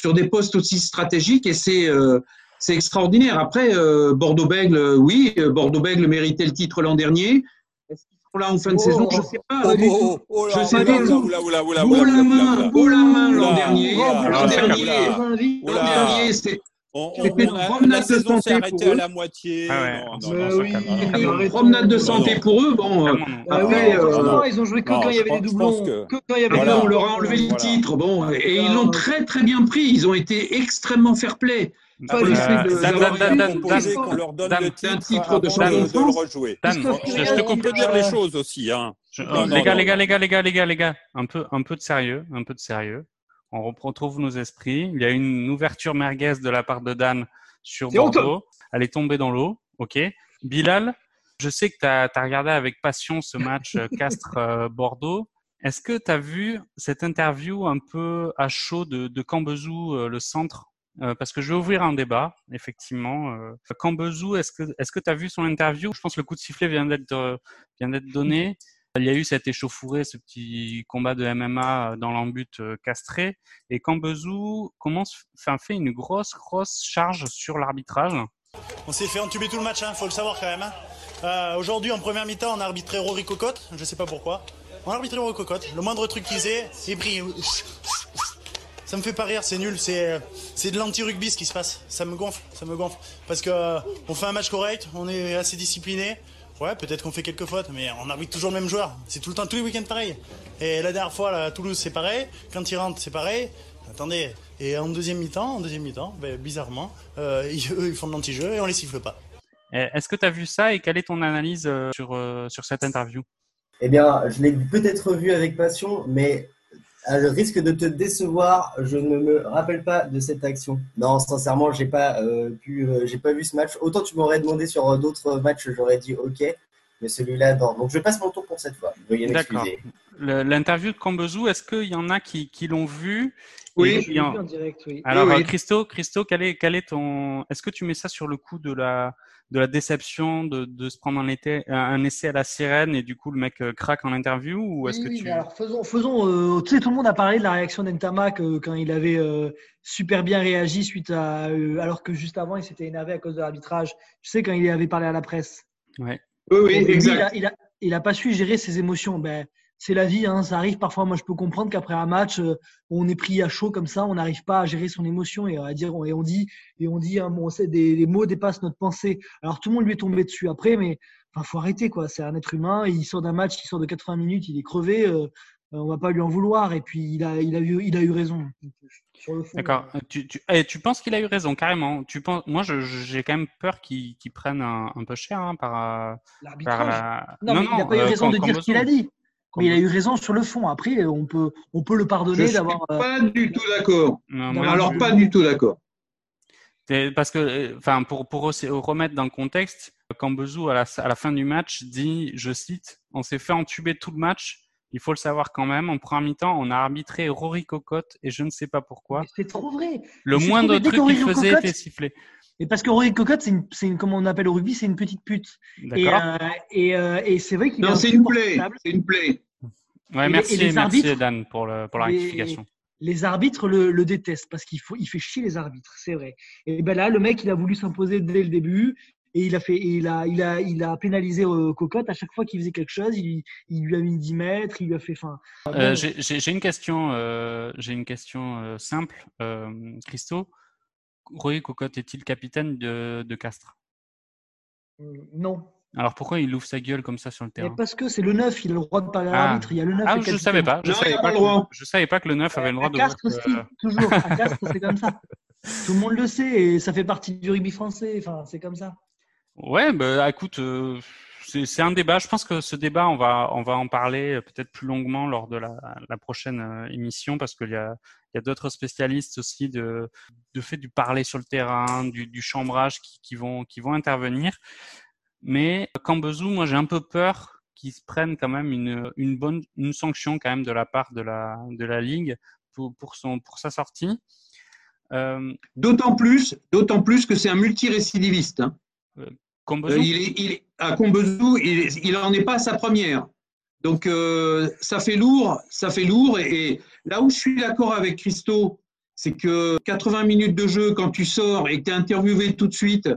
sur des postes aussi stratégiques et c'est euh, c'est extraordinaire. Après, euh, Bordeaux-Bègle, euh, oui, euh, Bordeaux-Bègle méritait le titre l'an dernier. Est-ce qu'ils seront là en fin de Oh, saison Je ne sais pas. du tout. oh Je sais pas. Haut la main, haut la main l'an dernier. L'an dernier, oula. On, on, on une a, promenade la de saison s'est santé arrêtée pour à eux. la moitié. Bah promenade de santé pour eux. Bon, euh, Après, euh, ils ont joué que non, quand il y avait des doublons. que- Que quand il y avait Voilà. on leur a enlevé le titre. Bon, et ils l'ont très très bien pris. Ils ont été extrêmement fair-play. Pas Euh, le fait de- Dan, d'avoir Dan, Dan, été Dan, proposé Dan, qu'on leur donne Dan, le c'est un titre, de le rejouer. On peut dire les choses aussi. Hein. Les gars, les gars, les gars, les gars, les gars, les gars, un peu, un peu de sérieux, un peu de sérieux. On retrouve nos esprits. Il y a une ouverture merguez de la part de Dan sur Bordeaux. Elle est tombée dans l'eau. OK. Bilal, je sais que tu as, regardé avec passion ce match euh, Castres-Bordeaux. Est-ce que tu as vu cette interview un peu à chaud de, de Cambezou, euh, le centre? Euh, parce que je vais ouvrir un débat, effectivement. Euh, Cambezou, est-ce que tu as vu son interview? Je pense que le coup de sifflet vient d'être vient d'être donné. Il y a eu cet échauffouré, ce petit combat de MMA dans l'embut castré. Et Cambezou commence, enfin, fait une grosse, grosse charge sur l'arbitrage. On s'est fait entuber tout le match, hein, faut le savoir quand même. Hein. Euh, Aujourd'hui, en première mi-temps, on a arbitré Rory Cocotte, je sais pas pourquoi. On a arbitré Rory Cocotte. Le moindre truc qu'il faisait, il brille. Ça me fait pas rire, c'est nul, c'est c'est de l'anti-rugby ce qui se passe. Ça me gonfle, ça me gonfle. Parce que on fait un match correct, on est assez discipliné. Ouais, peut-être qu'on fait quelques fautes, mais on arbitre toujours le même joueur. C'est tout le temps, tous les week-ends pareil. Et la dernière fois, à Toulouse, c'est pareil. Quand ils rentrent, c'est pareil. Attendez. Et en deuxième mi-temps, en deuxième mi-temps, ben, bizarrement, euh, eux, ils font de l'anti-jeu et on les siffle pas. Est-ce que tu as vu ça et quelle est ton analyse euh, sur, euh, sur cette interview? Eh bien, je l'ai peut-être vu avec passion, mais à le risque de te décevoir, je ne me rappelle pas de cette action. Non, sincèrement, j'ai pas euh, pu, euh, j'ai pas vu ce match. Autant tu m'aurais demandé sur euh, d'autres matchs, j'aurais dit OK, mais celui-là, non. Donc je passe mon tour pour cette fois. Veuillez m'excuser. L'interview de Cambezou, est-ce qu'il y en a qui, qui l'ont vu Oui, je l'ai vu en direct. Oui. Alors, Christo, Christo, quel est, quel est ton Est-ce que tu mets ça sur le coup de la de la déception de, de se prendre un, été, un, essai à la sirène et du coup le mec euh, craque en interview ou est-ce oui, que oui, tu mais alors faisons faisons euh, tu sais tout le monde a parlé de la réaction d'Entama quand il avait euh, super bien réagi suite à euh, alors que juste avant il s'était énervé à cause de l'arbitrage tu sais quand il avait parlé à la presse ouais. Oui, oui, lui, exact. il, a, il, a, il a pas su gérer ses émotions ben c'est la vie, hein, ça arrive parfois. Moi, je peux comprendre qu'après un match, euh, on est pris à chaud comme ça, on n'arrive pas à gérer son émotion et à dire et on dit et on dit, hein, bon, des les mots dépassent notre pensée. Alors tout le monde lui est tombé dessus après, mais enfin, faut arrêter quoi. C'est un être humain, il sort d'un match, il sort de 80 minutes, il est crevé. Euh, on va pas lui en vouloir et puis il a il a eu il a eu raison fond. D'accord. Tu, tu, eh, tu penses qu'il a eu raison, carrément. Tu penses, moi, j'ai quand même peur qu'il prenne un, un peu cher hein, par, euh, par L'arbitrage. la. Non, mais il n'a pas eu euh, raison de dire ce qu'il a dit. Mais il a eu raison sur le fond. Après, on peut on peut le Je pardonner suis d'avoir. euh, pas du tout d'accord. Non, Non, moi, Alors pas du tout d'accord. Parce que, euh, enfin, pour, pour aussi remettre dans le contexte, Cambezou, à la, à la fin du match, dit, je cite, on s'est fait entuber tout le match. Il faut le savoir quand même. En première mi-temps, on a arbitré Rory Cocotte et je ne sais pas pourquoi. C'est trop vrai. Le moindre truc qu'il faisait Cocotte- était sifflé. Et parce que Rory Cocotte, c'est une, c'est une, comme on appelle au rugby, c'est une petite pute. Et, D'accord euh, et, euh, et c'est vrai qu'il est Non, c'est une plaie. insupportable. C'est une plaie. Ouais, et les- merci, et les merci Dan pour, le, pour la rectification. Les arbitres le, le détestent parce qu'il faut, il fait chier les arbitres, c'est vrai. Et ben là, le mec, il a voulu s'imposer dès le début et il a fait, et il a, il a, il a pénalisé euh, Cocotte à chaque fois qu'il faisait quelque chose. Il, il lui a mis 10 mètres, il lui a fait fin. Euh, j'ai- une question, euh, j'ai une question euh, simple, euh, Christo. Rory Cocotte est-il capitaine de, de Castres? Non. Alors pourquoi il ouvre sa gueule comme ça sur le Mais terrain? parce que c'est le 9, il a le droit de parler à Ah. l'arbitre. Il y a le 9 Ah, je capitaine. savais pas. Je il savais pas, que, droit. je savais pas que le 9 avait le droit À de. Castres aussi, euh, toujours. À (laughs) Castres, c'est comme ça. Tout le monde le sait et ça fait partie du rugby français. Enfin, c'est comme ça. Ouais, bah écoute, euh, c'est un débat. Je pense que ce débat, on va on va en parler euh, peut-être plus longuement lors de la, la prochaine euh, émission parce qu'il y a il y a d'autres spécialistes aussi de de fait du parler sur le terrain, du, du chambrage qui, qui vont qui vont intervenir. Mais Cambezou, moi j'ai un peu peur qu'ils se prennent quand même une une bonne une sanction quand même de la part de la de la ligue pour pour son pour sa sortie. Euh, D'autant plus, d'autant plus que c'est un multirécidiviste. Hein. Cambezou, Euh, il est, il est- à Combezou, il, est- il en est pas à sa première. Donc euh, ça fait lourd, ça fait lourd. Et, et là où je suis d'accord avec Christo, c'est que 80 minutes de jeu, quand tu sors et que tu es interviewé tout de suite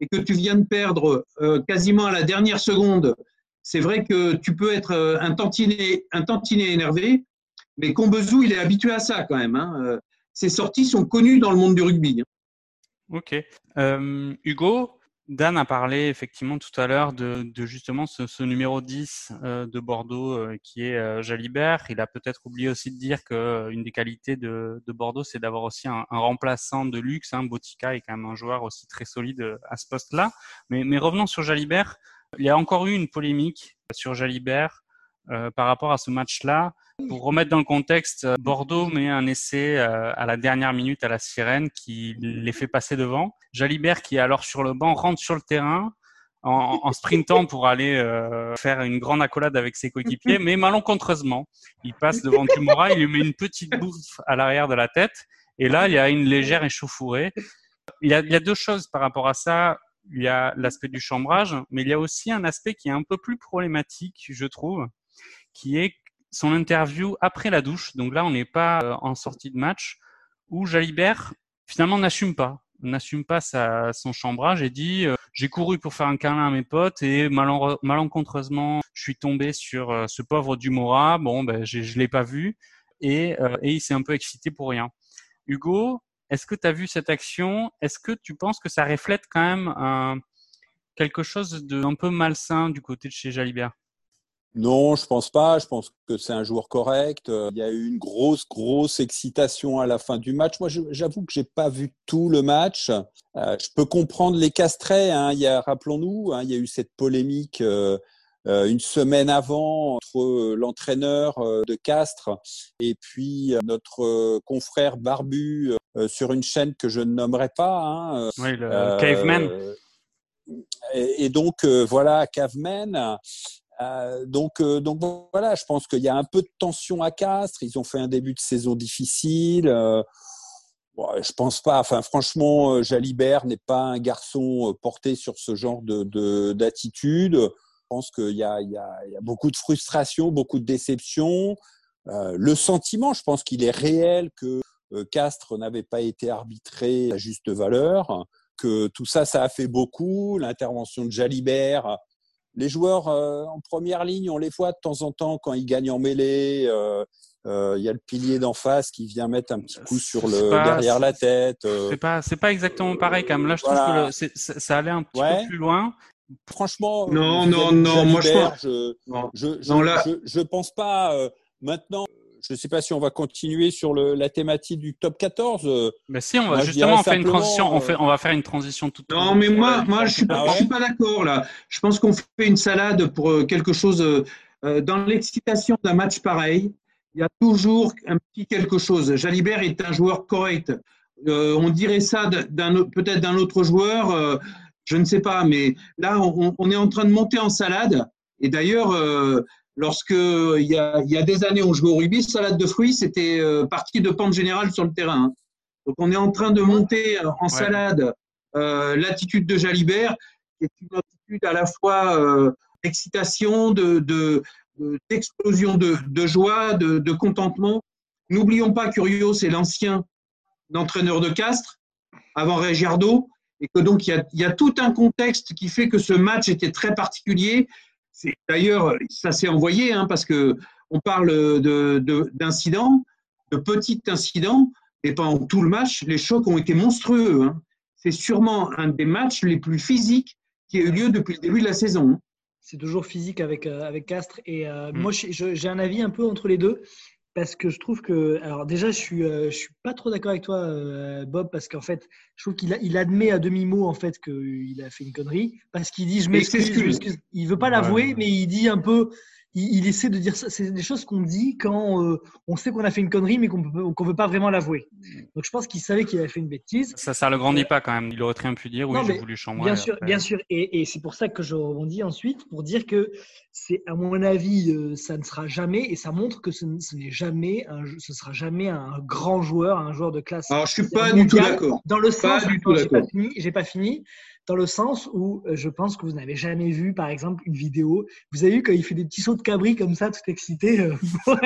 et que tu viens de perdre euh, quasiment à la dernière seconde, c'est vrai que tu peux être un tantinet, un tantinet énervé. Mais Combezou, il est habitué à ça quand même. Hein. Ses sorties sont connues dans le monde du rugby. hein. Ok. Euh, Hugo, Dan a parlé effectivement tout à l'heure de, justement ce, numéro 10 euh, de Bordeaux euh, qui est euh, Jalibert. Il a peut-être oublié aussi de dire que euh, une des qualités de, de Bordeaux, c'est d'avoir aussi un, remplaçant de luxe. Hein. Botica est quand même un joueur aussi très solide à ce poste-là. Mais, revenons sur Jalibert. Il y a encore eu une polémique sur Jalibert par rapport à ce match-là. Pour remettre dans le contexte, euh, Bordeaux met un essai euh, à la dernière minute à la sirène qui les fait passer devant. Jalibert, qui est alors sur le banc, rentre sur le terrain en, en sprintant pour aller euh, faire une grande accolade avec ses coéquipiers, mais malencontreusement, il passe devant Tumora, il lui met une petite bouffe à l'arrière de la tête, et là, il y a une légère échauffourée. Il y a, il y a deux choses par rapport à ça. Il y a l'aspect du chambrage, mais il y a aussi un aspect qui est un peu plus problématique, je trouve, qui est son interview après la douche. Donc là, on n'est pas euh, en sortie de match, où Jalibert finalement n'assume pas. N'assume pas sa, son chambrage et dit euh, j'ai couru pour faire un câlin à mes potes et malencontreusement je suis tombé sur euh, ce pauvre Dumora. Bon ben je, l'ai pas vu et, et il s'est un peu excité pour rien. Hugo est-ce que tu as vu cette action? Est-ce que tu penses que ça reflète quand même quelque chose de un peu malsain du côté de chez Jalibert? Non, je pense pas. Je pense que c'est un joueur correct. Euh, il y a eu une grosse, grosse excitation à la fin du match. Moi, j'avoue que j'ai pas vu tout le match. Euh, je peux comprendre les castrets. Hein. Il y a, rappelons-nous, hein, il y a eu cette polémique euh, euh une semaine avant entre l'entraîneur de Castres et puis notre confrère Barbu sur une chaîne que je ne nommerai pas. Hein. Oui, le Caveman. Et, et donc voilà, Caveman. Euh, donc, euh, donc voilà, je pense qu'il y a un peu de tension à Castres. Ils ont fait un début de saison difficile. Euh, bon, je pense pas. Enfin, franchement, euh, Jalibert n'est pas un garçon euh, porté sur ce genre de d'attitude. je pense qu'il y y, y a beaucoup de frustration, beaucoup de déception. le sentiment, je pense qu'il est réel que Castres n'avait pas été arbitré à juste valeur, que tout ça, ça a fait beaucoup. L'intervention de Jalibert les joueurs euh, en première ligne, on les voit de temps en temps quand ils gagnent en mêlée. Euh, euh, il y a le pilier d'en face qui vient mettre un petit coup sur le derrière la tête. C'est pas c'est pas exactement pareil quand même. Là, je trouve que ça allait un petit peu plus loin. Franchement, non, non, non. Moi, je, pense... je, je, je, je, pense pas. maintenant, je ne sais pas si on va continuer sur le, la thématique du top 14. Mais si, on va justement on fait une transition. On, fait, on va faire une transition toute. Non, mais moi, moi, je suis pas, je suis pas d'accord là. Je pense qu'on fait une salade pour euh, quelque chose. Euh, dans l'excitation d'un match pareil, il y a toujours un petit quelque chose. Jalibert est un joueur correct. Euh, on dirait ça peut-être d'un autre joueur. Euh, je ne sais pas, mais là, on, on, est en train de monter en salade. Et d'ailleurs, euh, Lorsque il y, a, il y a des années on jouait au rugby, salade de fruits, c'était euh, partie de pente générale sur le terrain. Hein. Donc on est en train de monter euh, en salade euh, l'attitude de Jalibert, qui est une attitude à la fois euh, d'excitation, de, de, d'explosion de, de, joie, de, de contentement. N'oublions pas, Curio, c'est l'ancien entraîneur de Castres, avant Régiardo, et que donc il y, a, il y a tout un contexte qui fait que ce match était très particulier D'ailleurs, ça s'est envoyé hein, parce que on parle d'incidents, de, de, petits incidents, et pendant tout le match, les chocs ont été monstrueux. Hein. C'est sûrement un des matchs les plus physiques qui a eu lieu depuis le début de la saison. Hein. C'est toujours physique avec, euh, avec Castres. Et euh, mm. moi, j'ai un avis un peu entre les deux parce que je trouve que, alors déjà, je suis, euh, je suis pas trop d'accord avec toi, euh, Bob, parce qu'en fait, je trouve qu'il il admet à demi mot en fait qu'il a fait une connerie, parce qu'il dit je m'excuse, il veut pas l'avouer, mais il dit un peu, il, il, essaie de dire ça. C'est des choses qu'on dit quand euh, on sait qu'on a fait une connerie, mais qu'on ne veut pas vraiment l'avouer. Donc je pense qu'il savait qu'il avait fait une bêtise. Ça, ça le grandit pas quand même. Il aurait très bien pu dire oui, j'ai voulu chambrer. Bien sûr, bien sûr. Et, et c'est pour ça que je rebondis ensuite pour dire que c'est, à mon avis, euh, ça ne sera jamais, et ça montre que ce, ce n'est jamais, un, ce sera jamais un grand joueur, un joueur de classe. Alors je suis pas du tout d'accord. Dans le sens, j'ai pas fini. J'ai pas fini dans le sens où euh, je pense que vous n'avez jamais vu, par exemple, une vidéo. Vous avez vu quand il fait des petits sauts de cabri comme ça, tout excité. Euh, (laughs)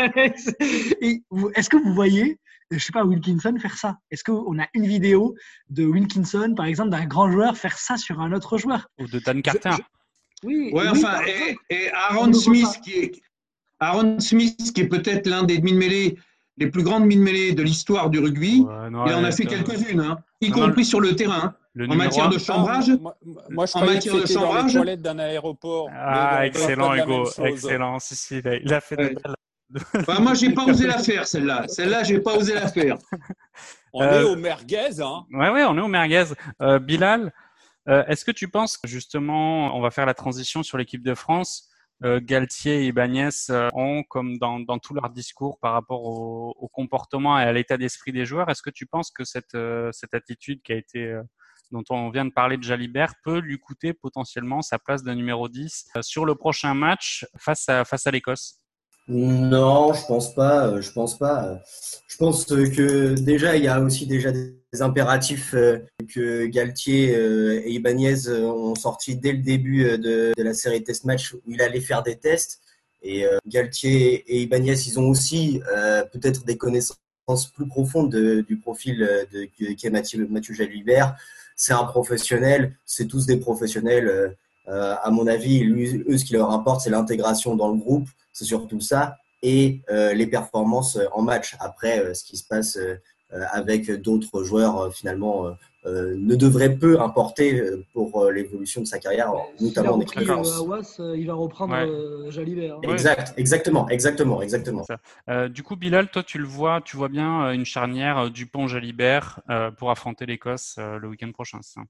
est-ce que vous voyez, je sais pas, Wilkinson faire ça? Est-ce qu'on a une vidéo de Wilkinson, par exemple, d'un grand joueur faire ça sur un autre joueur? Ou de Dan Carter Oui. Ouais, enfin, et, Aaron Smith, qui est, Aaron Smith, qui est peut-être l'un des demi-mêlées les plus grandes mine-mêlées de l'histoire du rugby. Ouais, non, il en a fait quelques-unes, hein, y non, compris sur le terrain. Le en matière de chambrage Moi, moi je en matière de chambrage. Dans les toilettes d'un aéroport. Ah, excellent, Hugo. Excellent. Si, si, il a fait ouais. de bah, moi, j'ai pas osé la faire, celle-là. Celle-là, j'ai pas osé la faire. On euh, est au merguez, hein. Ouais, ouais, on est au merguez. Euh, Bilal, euh, est-ce que tu penses que justement, on va faire la transition sur l'équipe de France euh, Galtier et Ibanez euh, ont, comme dans, dans tout leur discours par rapport au, au comportement et à l'état d'esprit des joueurs. Est-ce que tu penses que cette, euh, cette attitude qui a été, euh, dont on vient de parler de Jalibert peut lui coûter potentiellement sa place de numéro 10 sur le prochain match face à, face à l'Écosse Non, je pense pas. Je pense pas. Je pense que déjà il y a aussi déjà des impératifs que Galtier et Ibanez ont sortis dès le début de, la série test match où il allait faire des tests. Et Galtier et Ibanez, ils ont aussi peut-être des connaissances plus profondes de, du profil de, Mathieu Jalibert. C'est un professionnel, c'est tous des professionnels. à mon avis, eux, ce qui leur importe, c'est l'intégration dans le groupe. C'est surtout ça et euh, les performances en match. Après, euh, ce qui se passe euh, avec d'autres joueurs, finalement, ne devrait peu importer pour l'évolution de sa carrière, notamment en équipe de France. il va reprendre ouais. Jalibert. Hein. Exact, exactement, exactement, exactement. du coup, Bilal, toi, tu le vois, tu vois bien une charnière Dupont-Jalibert pour affronter l'Écosse le week-end prochain. Ça?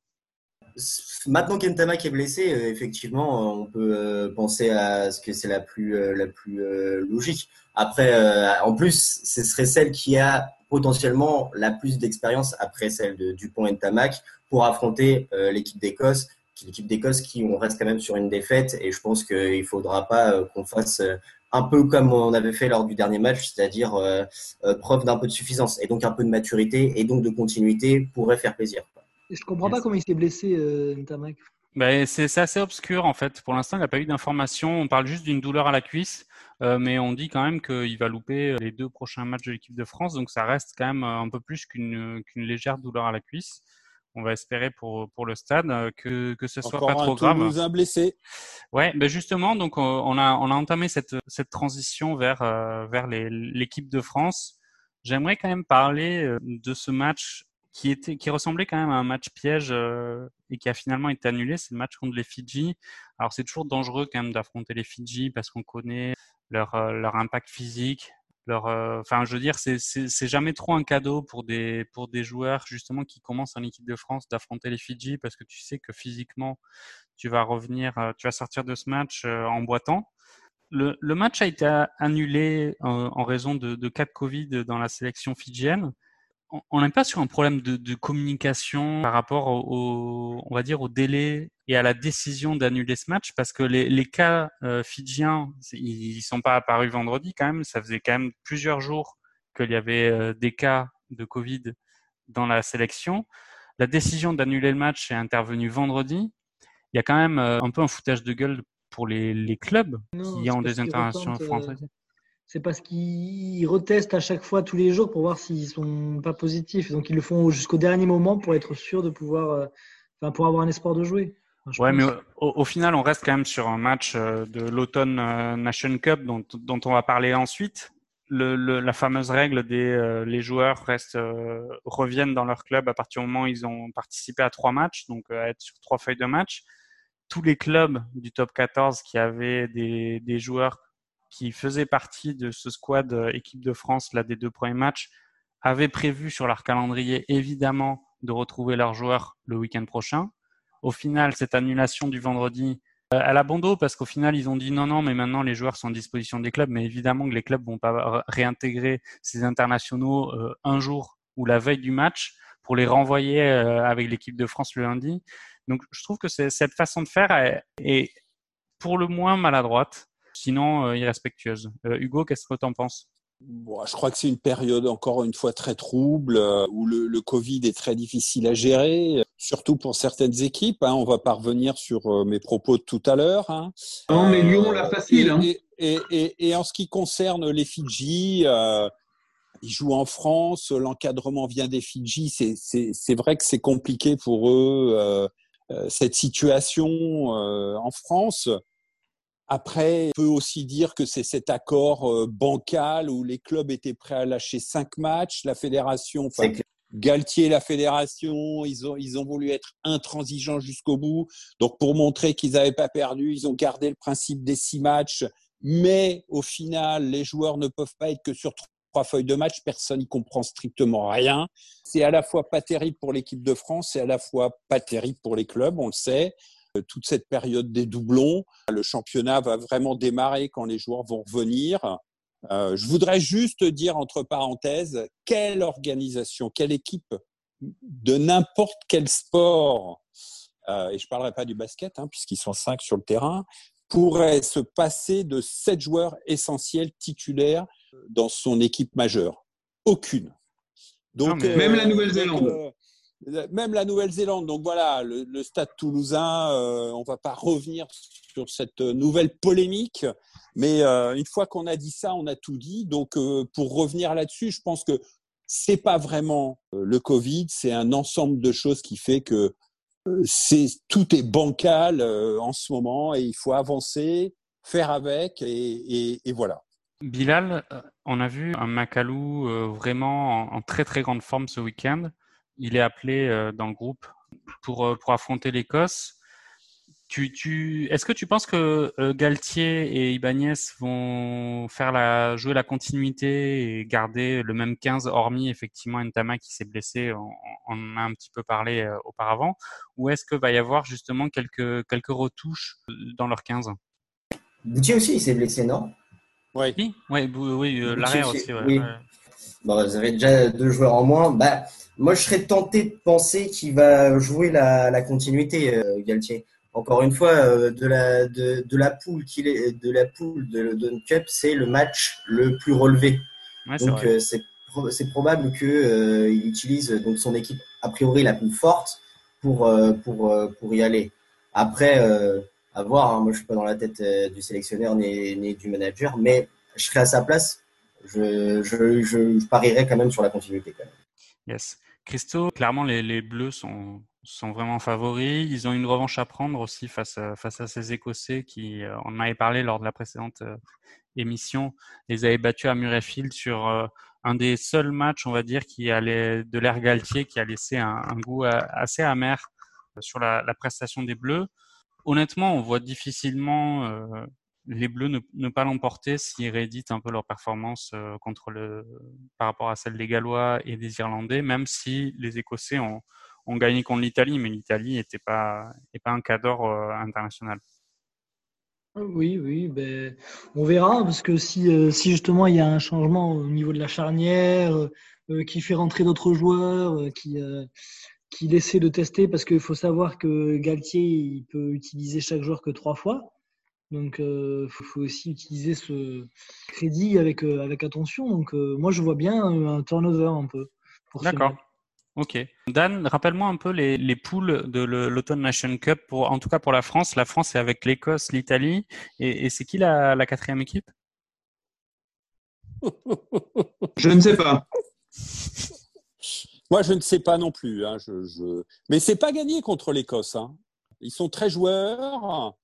Maintenant qu'Entama est blessé, euh, effectivement, on peut euh, penser à ce que c'est la plus, euh, la plus logique. Après, en plus, ce serait celle qui a potentiellement la plus d'expérience après celle de Dupont et Tamac pour affronter l'équipe d'Écosse, l'équipe d'Écosse qui on reste quand même sur une défaite et je pense qu'il faudra pas qu'on fasse un peu comme on avait fait lors du dernier match, c'est-à-dire preuve d'un peu de suffisance et donc un peu de maturité et donc de continuité pourrait faire plaisir. Je comprends pas comment il s'est blessé, euh, Ntamak. Ben, c'est assez obscur en fait. Pour l'instant, il n'a pas eu d'informations. On parle juste d'une douleur à la cuisse, euh, mais on dit quand même qu'il va louper euh, les deux prochains matchs de l'équipe de France. Donc ça reste quand même un peu plus qu'une légère douleur à la cuisse. On va espérer pour, pour le stade que, que ce soit pas trop grave. Toulousain blessé. Ouais, ben justement, donc on a on a entamé cette cette transition vers vers l'équipe de France. J'aimerais quand même parler de ce match qui était qui ressemblait quand même à un match piège euh, et qui a finalement été annulé, c'est le match contre les Fidji. Alors c'est toujours dangereux quand même d'affronter les Fidji parce qu'on connaît leur euh, leur impact physique, leur euh, enfin je veux dire c'est jamais trop un cadeau pour des pour des joueurs justement qui commencent en équipe de France d'affronter les Fidji parce que tu sais que physiquement tu vas revenir tu vas sortir de ce match en boitant. Le, le match a été annulé en, en raison de, de cas de Covid dans la sélection fidjienne on n'est pas sur un problème de, de, communication par rapport au, on va dire, au délai et à la décision d'annuler ce match parce que les, les cas euh, fidjiens, ils, sont pas apparus vendredi quand même. Ça faisait quand même plusieurs jours qu'il y avait euh, des cas de Covid dans la sélection. La décision d'annuler le match est intervenue vendredi. Il y a quand même euh, un peu un foutage de gueule pour les, les clubs Non, qui ont des euh, françaises. C'est parce qu'ils retestent à chaque fois tous les jours pour voir s'ils sont pas positifs. Donc ils le font jusqu'au dernier moment pour être sûr de pouvoir, euh, enfin pour avoir un espoir de jouer. Enfin, je Ouais, pense. mais au, au final, on reste quand même sur un match euh, de l'automne euh, Nation Cup dont, dont on va parler ensuite. Le, le- la fameuse règle des euh, les joueurs restent euh, reviennent dans leur club à partir du moment où ils ont participé à trois matchs, donc à être sur trois feuilles de match. Tous les clubs du top 14 qui avaient des, des joueurs qui faisaient partie de ce squad euh, équipe de France là des deux premiers matchs avaient prévu sur leur calendrier évidemment de retrouver leurs joueurs le week-end prochain. Au final, cette annulation du vendredi, elle a bon dos parce qu'au final, ils ont dit non, non, mais maintenant les joueurs sont à disposition des clubs. Mais évidemment que les clubs vont pas ré- réintégrer ces internationaux euh, un jour ou la veille du match pour les renvoyer euh, avec l'équipe de France le lundi. Donc, je trouve que cette façon de faire est pour le moins maladroite, sinon euh, irrespectueuse. Euh, Hugo, qu'est-ce que tu en penses? Bon, je crois que c'est une période encore une fois très trouble euh, où le, le Covid est très difficile à gérer, surtout pour certaines équipes. Hein. On va pas revenir sur mes propos de tout à l'heure. Hein. Non, mais Lyon l'a facile. Et, Hein. et, et, et- et en ce qui concerne les Fidji, euh, ils jouent en France, l'encadrement vient des Fidji. C'est- vrai que c'est compliqué pour eux euh, cette situation euh, en France. Après, on peut aussi dire que c'est cet accord euh, bancal où les clubs étaient prêts à lâcher cinq matchs, la fédération, enfin, C'est. Galtier, la fédération, ils ont, ils ont voulu être intransigeants jusqu'au bout. Donc, pour montrer qu'ils n'avaient pas perdu, ils ont gardé le principe des six matchs. Mais au final, les joueurs ne peuvent pas être que sur trois feuilles de match. Personne n'y comprend strictement rien. C'est à la fois pas terrible pour l'équipe de France et à la fois pas terrible pour les clubs, on le sait. Toute cette période des doublons. Le championnat va vraiment démarrer quand les joueurs vont revenir. Euh, je voudrais juste dire entre parenthèses, quelle organisation, quelle équipe de n'importe quel sport, euh, et je ne parlerai pas du basket, hein, puisqu'ils sont cinq sur le terrain, pourrait se passer de sept joueurs essentiels titulaires dans son équipe majeure? Aucune. Donc, même la Nouvelle-Zélande même la Nouvelle-Zélande. Donc voilà, le, Stade Toulousain, euh, on ne va pas revenir sur cette nouvelle polémique, mais euh, une fois qu'on a dit ça, on a tout dit. Donc euh, pour revenir là-dessus, je pense que c'est pas vraiment le Covid, c'est un ensemble de choses qui fait que tout est bancal en ce moment et il faut avancer, faire avec et, voilà. Bilal, on a vu un Macalou vraiment en très très grande forme ce week-end il est appelé euh, dans le groupe pour, euh, pour affronter l'Écosse. Tu, tu, Est-ce que tu penses que euh, Galtier et Ibanez vont faire la, jouer la continuité et garder le même 15, hormis effectivement Ntama qui s'est blessé, on, en a un petit peu parlé auparavant, ou est-ce qu'il va y avoir justement quelques, quelques retouches dans leur 15 Boutier aussi, il s'est blessé, non? Oui, oui, oui, oui l'arrière aussi. oui. Bon, vous avez déjà deux joueurs en moins. Bah, moi, je serais tenté de penser qu'il va jouer la, la continuité, euh, Galtier. Encore une fois, euh, de la de, de la poule qu'il est de la poule de Don Cup, c'est le match le plus relevé. donc euh, c'est probable que euh, il utilise donc son équipe a priori la plus forte pour pour pour y aller. Après, à voir. Hein, moi, je suis pas dans la tête du sélectionneur ni, ni du manager, mais je serais à sa place. Je, parierais quand même sur la continuité. Quand. Yes. Christo, clairement, les, Bleus sont, sont vraiment favoris. Ils ont une revanche à prendre aussi face à, face à ces Écossais qui, euh, on en avait parlé lors de la précédente euh, émission, les avaient battus à Murrayfield sur euh, un des seuls matchs, on va dire, qui allait de l'air Galtier, qui a laissé un, goût assez amer sur la, prestation des Bleus. Honnêtement, on voit difficilement les Bleus ne, pas l'emporter s'ils rééditent un peu leur performance euh, par rapport à celle des Gallois et des Irlandais, même si les Écossais ont, gagné contre l'Italie, mais l'Italie n'était pas, pas un cadre euh, international. Oui, oui, ben, on verra, parce que si, euh, si justement il y a un changement au niveau de la charnière, qui fait rentrer d'autres joueurs, qui, qui essaie de tester, parce qu'il faut savoir que Galtier, il peut utiliser chaque joueur que trois fois. Donc, il euh, faut, aussi utiliser ce crédit avec, euh, avec attention. Donc, euh, moi, je vois bien un turnover un peu. D'accord. Ok. Dan, rappelle-moi un peu les, les poules de l'Automne Nation Cup, pour, en tout cas pour la France. La France est avec l'Écosse, l'Italie. Et, c'est qui la, la, quatrième équipe? (laughs) Je ne sais pas. Moi, je ne sais pas non plus. Hein. Je, je... Mais c'est pas gagné contre l'Écosse. Hein. Ils sont très joueurs.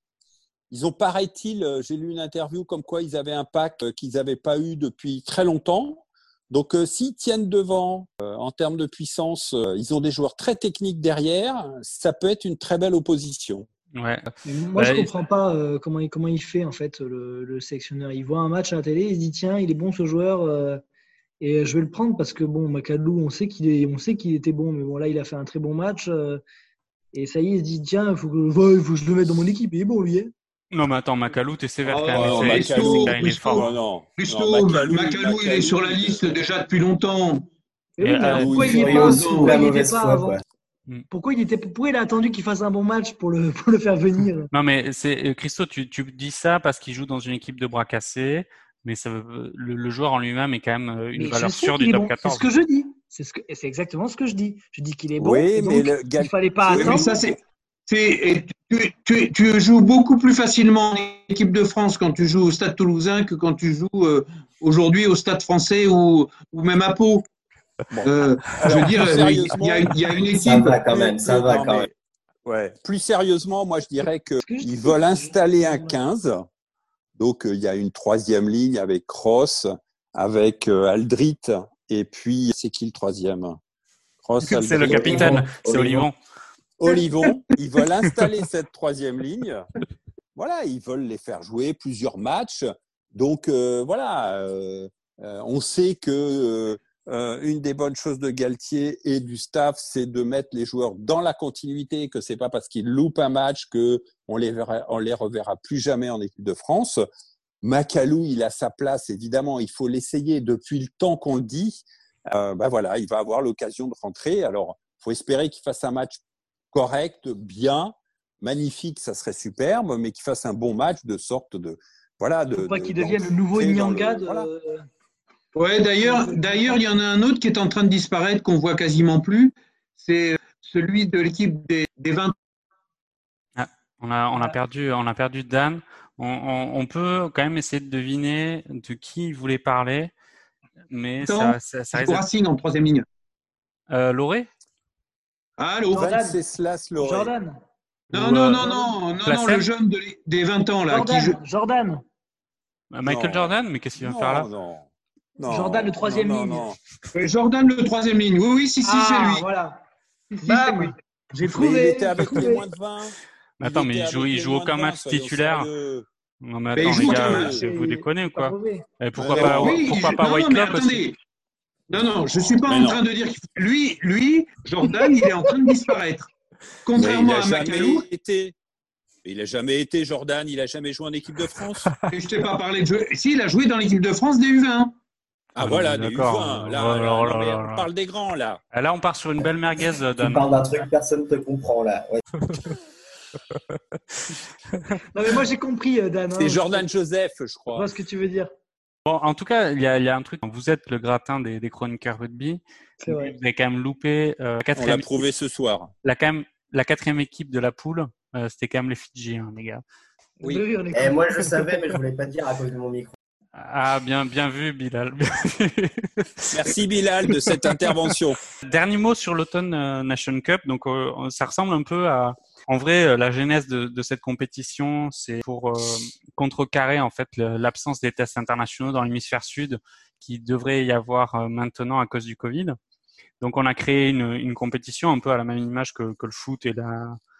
Ils ont, paraît-il, euh, j'ai lu une interview comme quoi ils avaient un pack euh, qu'ils n'avaient pas eu depuis très longtemps. Donc, euh, s'ils tiennent devant en termes de puissance, ils ont des joueurs très techniques derrière. Ça peut être une très belle opposition. Ouais. Moi, je je bah, comprends pas comment, il, comment il fait en fait le, le, sélectionneur. Il voit un match à la télé, il se dit tiens, il est bon ce joueur et je vais le prendre parce que bon, Macalou, on sait qu'il est, on sait qu'il était bon, mais bon là, il a fait un très bon match et ça y est, il se dit tiens, il faut que, faut que je le mette dans mon équipe. Il est bon lui. Hein. Non, mais attends, Macalou, t'es sévère quand même. Oh, Macalou, Macalou, Macalou, il est sur la liste déjà depuis longtemps. pourquoi il n'est pas, avant pourquoi il, était, pourquoi il a attendu qu'il fasse un bon match pour le, pour le faire venir? Non, mais c'est euh, Christo, tu, tu dis ça parce qu'il joue dans une équipe de bras cassés, mais ça, le, le joueur en lui-même est quand même euh, une valeur sûre du top 14. C'est ce que je dis. C'est ce c'est exactement ce que je dis. Je dis qu'il est bon. Oui, mais le... il fallait pas attendre. Mais ça, c'est, tu, tu, joues beaucoup plus facilement en équipe de France quand tu joues au Stade Toulousain que quand tu joues euh, aujourd'hui au Stade Français ou, ou même à Pau. Euh, je veux dire, il y, a, y, a, une équipe. Ça va quand même, ça va quand même. Ouais. Plus sérieusement, moi je dirais qu'ils veulent installer un 15. Donc euh, il y a une troisième ligne avec Cross, avec Aldrit, et puis c'est qui le troisième? C'est le capitaine, c'est Olivon. Olivon, ils veulent (laughs) installer cette troisième ligne. Voilà, ils veulent les faire jouer plusieurs matchs. Donc euh, voilà, euh, euh, on sait que euh, une des bonnes choses de Galtier et du staff, c'est de mettre les joueurs dans la continuité, que c'est pas parce qu'ils loupent un match que on les verra, on les reverra plus jamais en équipe de France. Macalou, il a sa place, évidemment, il faut l'essayer depuis le temps qu'on le dit. Euh, ben voilà, il va avoir l'occasion de rentrer. Alors, faut espérer qu'il fasse un match correct, bien, magnifique, ça serait superbe, mais qu'il fasse un bon match de sorte de voilà. De, Faut pas de- qu'il devienne le nouveau le- Nyanga de. voilà. Ouais, d'ailleurs, d'ailleurs, il y en a un autre qui est en train de disparaître, qu'on voit quasiment plus. C'est celui de l'équipe des, des 20 On a, on a perdu, on a perdu Dan. On, on- on peut quand même essayer de deviner de qui il voulait parler, mais ça, ça, ça d'être- Racing en troisième ligne. Euh, Lauré? Allô Jordan. Jordan. Non, non, euh, non, non, non, le jeune des 20 ans, là, qui Jordan. joue. Jordan. Michael Non. Jordan Mais qu'est-ce qu'il va Non, faire là non, non. Jordan, le troisième non, non, ligne. non. Ouais, Jordan, le troisième ligne. Oui, oui, si, si, ah, c'est lui. Voilà. Si, si, Bam. J'ai Mais trouvé. il était avec les moins de 20. Mais attends, mais il joue, avec il joue aucun 20, match titulaire. Non mais attends les gars, euh, vous déconnez ou quoi. Et pourquoi pas. Oui, pourquoi pas White non, mais Lock aussi attendez. Non, non, je ne suis pas Mais en non. train de dire qu'il faut- lui, lui, Jordan, il est en train de disparaître. Mais Contrairement il a à jamais Macalou, été. Il a jamais été Jordan, il a jamais joué en équipe de France. (laughs) et je t'ai pas parlé de jeu. Si, il a joué dans l'équipe de France des U20. Ah Ah, voilà, mais des d'accord. U20. Là, là là, là non, là mais là on parle des grands là. Ah, Là on part sur une belle merguez Tu Dan. parles d'un truc, personne ne te comprend là. Ouais. (laughs) Non, mais moi, j'ai compris, euh, Dan. hein. C'est Jordan Joseph, je Je crois. vois ce que tu veux dire. Bon, en tout cas, il y a, il y a un truc. Vous êtes le gratin des, des chroniqueurs rugby. Vous avez quand même loupé euh, la On l'a quatrième, prouvé ce soir. la, quand même, la quatrième équipe de la poule. euh, C'était quand même les Fidji, hein, les gars. Oui. Est Eh, moi, je savais, mais je voulais pas dire à cause de mon micro. Ah, bien, bien vu, Bilal. bien (laughs) vu. Merci Bilal de cette intervention. Dernier mot sur l'Automne euh, Nation Cup. Donc, euh, ça ressemble un peu à, en vrai, euh, la genèse de, cette compétition, c'est pour euh, contrecarrer en fait l'absence des tests internationaux dans l'hémisphère sud, qui devrait y avoir euh, maintenant à cause du Covid. Donc, on a créé une, compétition un peu à la même image que, le foot et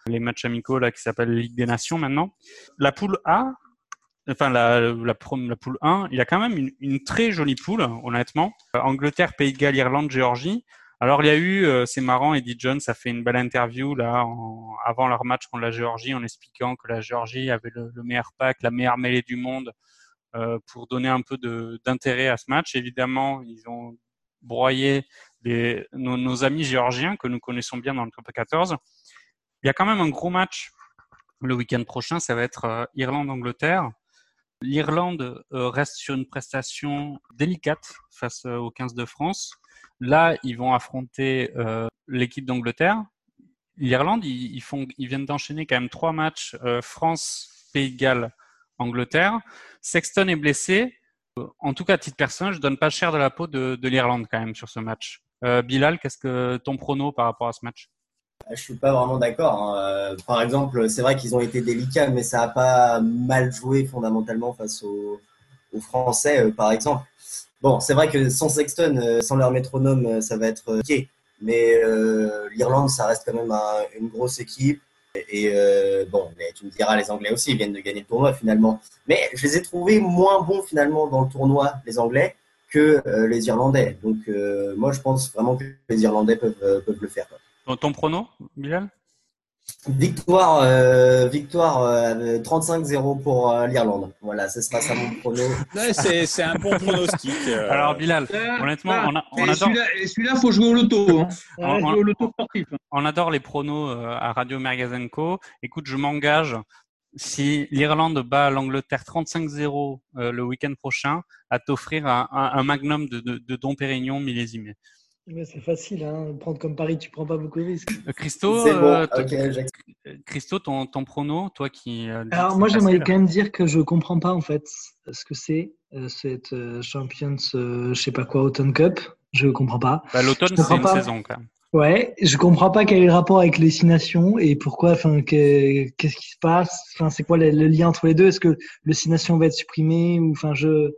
les matchs amicaux là qui s'appelle Ligue des Nations maintenant. La poule A, enfin la, poule 1, il y a quand même une, très jolie poule, honnêtement. Angleterre, Pays de Galles, Irlande, Géorgie. Alors il y a eu, euh, c'est marrant, Eddie Jones a fait une belle interview là en- avant leur match contre la Géorgie en expliquant que la Géorgie avait le, le meilleur pack, la meilleure mêlée du monde euh, pour donner un peu d'intérêt à ce match. Évidemment, ils ont broyé nos, nos amis géorgiens que nous connaissons bien dans le top 14. Il y a quand même un gros match le week-end prochain, ça va être euh, Irlande-Angleterre. L'Irlande euh, reste sur une prestation délicate face euh, aux 15 de France. Là, ils vont affronter euh, l'équipe d'Angleterre. L'Irlande, ils, font, ils viennent d'enchaîner quand même trois matchs France, Pays de Galles, Angleterre. Sexton est blessé. En tout cas, à titre personnel, je donne pas cher de la peau de, de l'Irlande quand même sur ce match. Bilal, qu'est-ce que ton prono par rapport à ce match? Je suis pas vraiment d'accord. hein. Euh, Par exemple, c'est vrai qu'ils ont été délicats, mais ça a pas mal joué fondamentalement face aux, Français, euh, par exemple. Bon, c'est vrai que sans Sexton, euh, sans leur métronome, ça va être ok. Mais l'Irlande, ça reste quand même un- une grosse équipe. Et bon, tu me diras, les Anglais aussi ils viennent de gagner le tournoi finalement. Mais je les ai trouvés moins bons finalement dans le tournoi, les Anglais, que les Irlandais. Donc moi, je pense vraiment que les Irlandais peuvent, le faire. Ton, ton prono, Bilal? Victoire, euh, victoire euh, 35-0 pour euh, l'Irlande. Voilà, ce sera ça mon prono. (laughs) C'est c'est un bon pronostic. euh. Alors Bilal, Là, honnêtement, on, a- on et adore, celui-là, celui-là, faut jouer au loto. Hein. On- loto sportif. hein. on adore les pronos euh, à Radio Magazine Co. Écoute, je m'engage, si l'Irlande bat l'Angleterre 35-0 euh, le week-end prochain, à t'offrir un, un- un magnum de, de, de Dom Pérignon millésimé. C'est facile, hein. prendre comme pari, tu prends pas beaucoup de risques. Euh, Christo, bon. euh, Christo ton, ton prono, toi qui... euh, Alors moi j'aimerais quand même dire que je comprends pas en fait ce que c'est euh, cette Champions, euh, je sais pas quoi, Autumn Cup. Je comprends pas. Bah, L'automne, c'est une pas. saison quand même. Ouais, je comprends pas quel est le rapport avec les six nations et pourquoi, enfin, que- qu'est-ce qui se passe, enfin, c'est quoi le, le lien entre les deux? Est-ce que le six nations va être supprimé ou, enfin, je,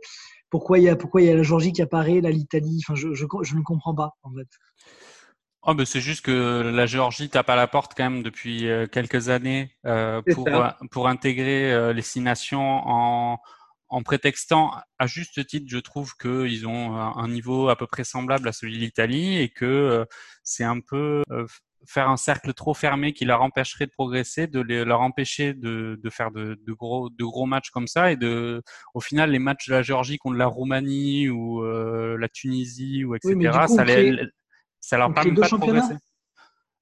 pourquoi il y a, pourquoi il y a la Georgie qui apparaît, là, l'Italie, enfin, je, je, je ne comprends pas en fait. Oh, c'est juste que la Géorgie tape à la porte quand même depuis euh, quelques années euh, pour, euh, pour intégrer euh, les six nations en, en prétextant à juste titre, je trouve qu'ils ont un niveau à peu près semblable à celui de l'Italie et que euh, c'est un peu faire un cercle trop fermé qui leur empêcherait de progresser, de les, leur empêcher de, de faire de, de, gros de gros matchs comme ça et de au final les matchs de la Géorgie contre la Roumanie ou euh, la Tunisie ou etc. ça, les, ça leur permet pas de progresser.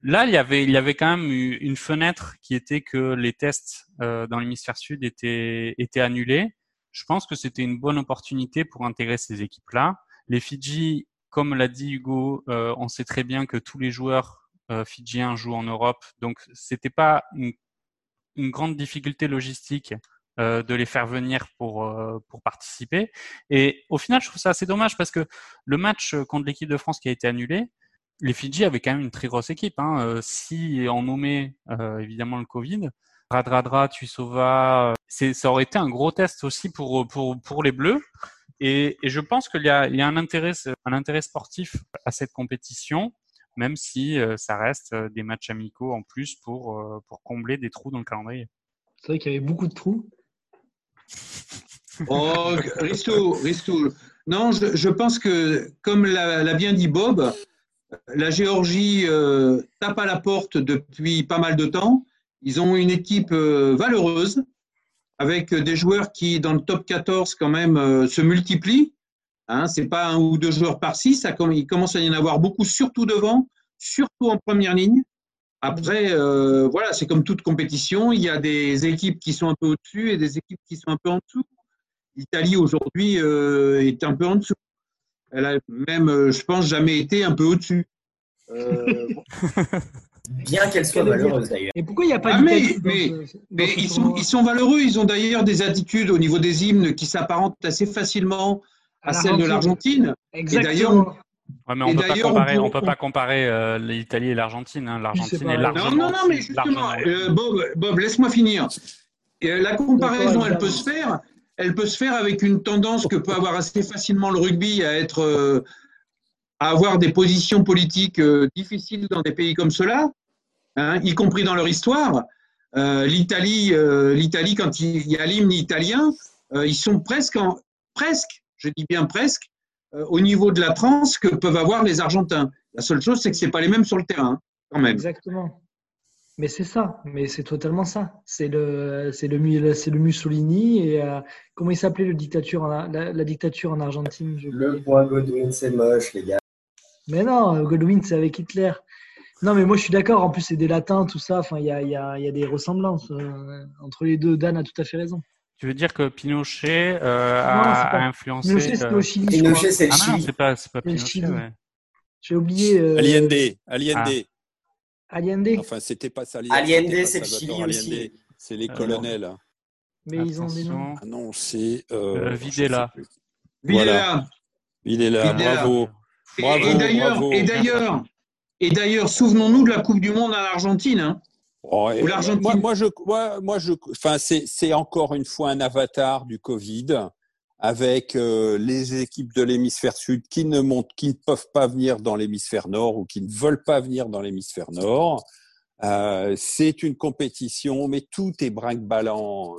Là, il y avait il y avait quand même une fenêtre qui était que les tests euh, dans l'hémisphère sud étaient étaient annulés. Je pense que c'était une bonne opportunité pour intégrer ces équipes-là. Les Fidji, comme l'a dit Hugo, euh, on sait très bien que tous les joueurs euh, fidjiens jouent en Europe. Donc, c'était pas une, une, grande difficulté logistique euh, de les faire venir pour, euh, pour participer. Et au final, je trouve ça assez dommage parce que le match contre l'équipe de France qui a été annulé, les Fidji avaient quand même une très grosse équipe. Hein. Si on nommait évidemment le Covid, Radradra, Tuisova, ça aurait été un gros test aussi pour, pour, pour les Bleus. Et, et je pense qu'il y a, il y a un, intérêt, un intérêt sportif à cette compétition même si euh, ça reste euh, des matchs amicaux en plus pour, euh, pour combler des trous dans le calendrier. C'est vrai qu'il y avait beaucoup de trous. Oh, (laughs) Risto, Risto. Non, je, je, pense que, comme l'a bien dit Bob, la Géorgie euh, tape à la porte depuis pas mal de temps. Ils ont une équipe euh, valeureuse, avec des joueurs qui, dans le top 14, quand même, euh, se multiplient. Hein, c'est pas un ou deux joueurs par-ci, il commence à y en avoir beaucoup, surtout devant, surtout en première ligne. Après, euh, voilà, c'est comme toute compétition, il y a des équipes qui sont un peu au-dessus et des équipes qui sont un peu en dessous. L'Italie aujourd'hui euh, est un peu en dessous. Elle a même, euh, je pense, jamais été un peu au-dessus. Euh, (laughs) Bien qu'elle soit valeureuse d'ailleurs. Et pourquoi il n'y a pas ah, mais, mais, mais ils, sont, ils sont valeureux, ils ont d'ailleurs des attitudes au niveau des hymnes qui s'apparentent assez facilement à celle de l'Argentine. Exactement. Ouais, mais on ne peut, pas comparer, on, peut pas comparer euh, l'Italie et l'Argentine. Hein. L'Argentine et l'Argentine. Non, non, non, mais justement, euh, Bob, Bob laisse-moi finir. Euh, la comparaison, elle peut se faire. Elle peut se faire avec une tendance que peut avoir assez facilement le rugby à être, euh, à avoir des positions politiques euh, difficiles dans des pays comme cela, hein, y compris dans leur histoire. L'Italie, l'Italie, quand il y a l'hymne italien, ils sont presque en, presque, je dis bien presque, euh, au niveau de la transe que peuvent avoir les Argentins. La seule chose, c'est que c'est pas les mêmes sur le terrain, quand même. Exactement. Mais c'est ça, mais c'est totalement ça. C'est le, c'est le, c'est le Mussolini et euh, comment il s'appelait le dictature, la, la, dictature en Argentine. Le point Godwin, c'est moche, les gars. Mais non, Godwin, c'est avec Hitler. Non, mais moi je suis d'accord. En plus, c'est des latins, tout ça. Enfin, il y a, y, a, y a, des ressemblances euh, entre les deux. Dan a tout à fait raison. Tu veux dire que Pinochet euh, a, a, influencé Pinochet, c'est au Chili. Pinochet, c'est le ah Chili. non, c'est pas, c'est pas Pinochet. Ouais. J'ai oublié. Euh... Allende. Allende. Ah. Allende. Enfin, c'était pas ça. Allende, c'est le Chili aussi. C'est les colonels. Euh, mais Attention. ils ont des noms. Ah non, c'est. Euh, euh, Videla. Videla. Videla. Bravo. Bravo. Et d'ailleurs, et d'ailleurs, et d'ailleurs, souvenons-nous de la Coupe du Monde en Argentine. Hein. Oh, moi, moi, je, moi, moi, je, enfin, c'est encore une fois un avatar du Covid avec euh, les équipes de l'hémisphère sud qui ne montent, qui ne peuvent pas venir dans l'hémisphère nord ou qui ne veulent pas venir dans l'hémisphère nord. Euh, c'est une compétition, mais tout est brinque-ballant.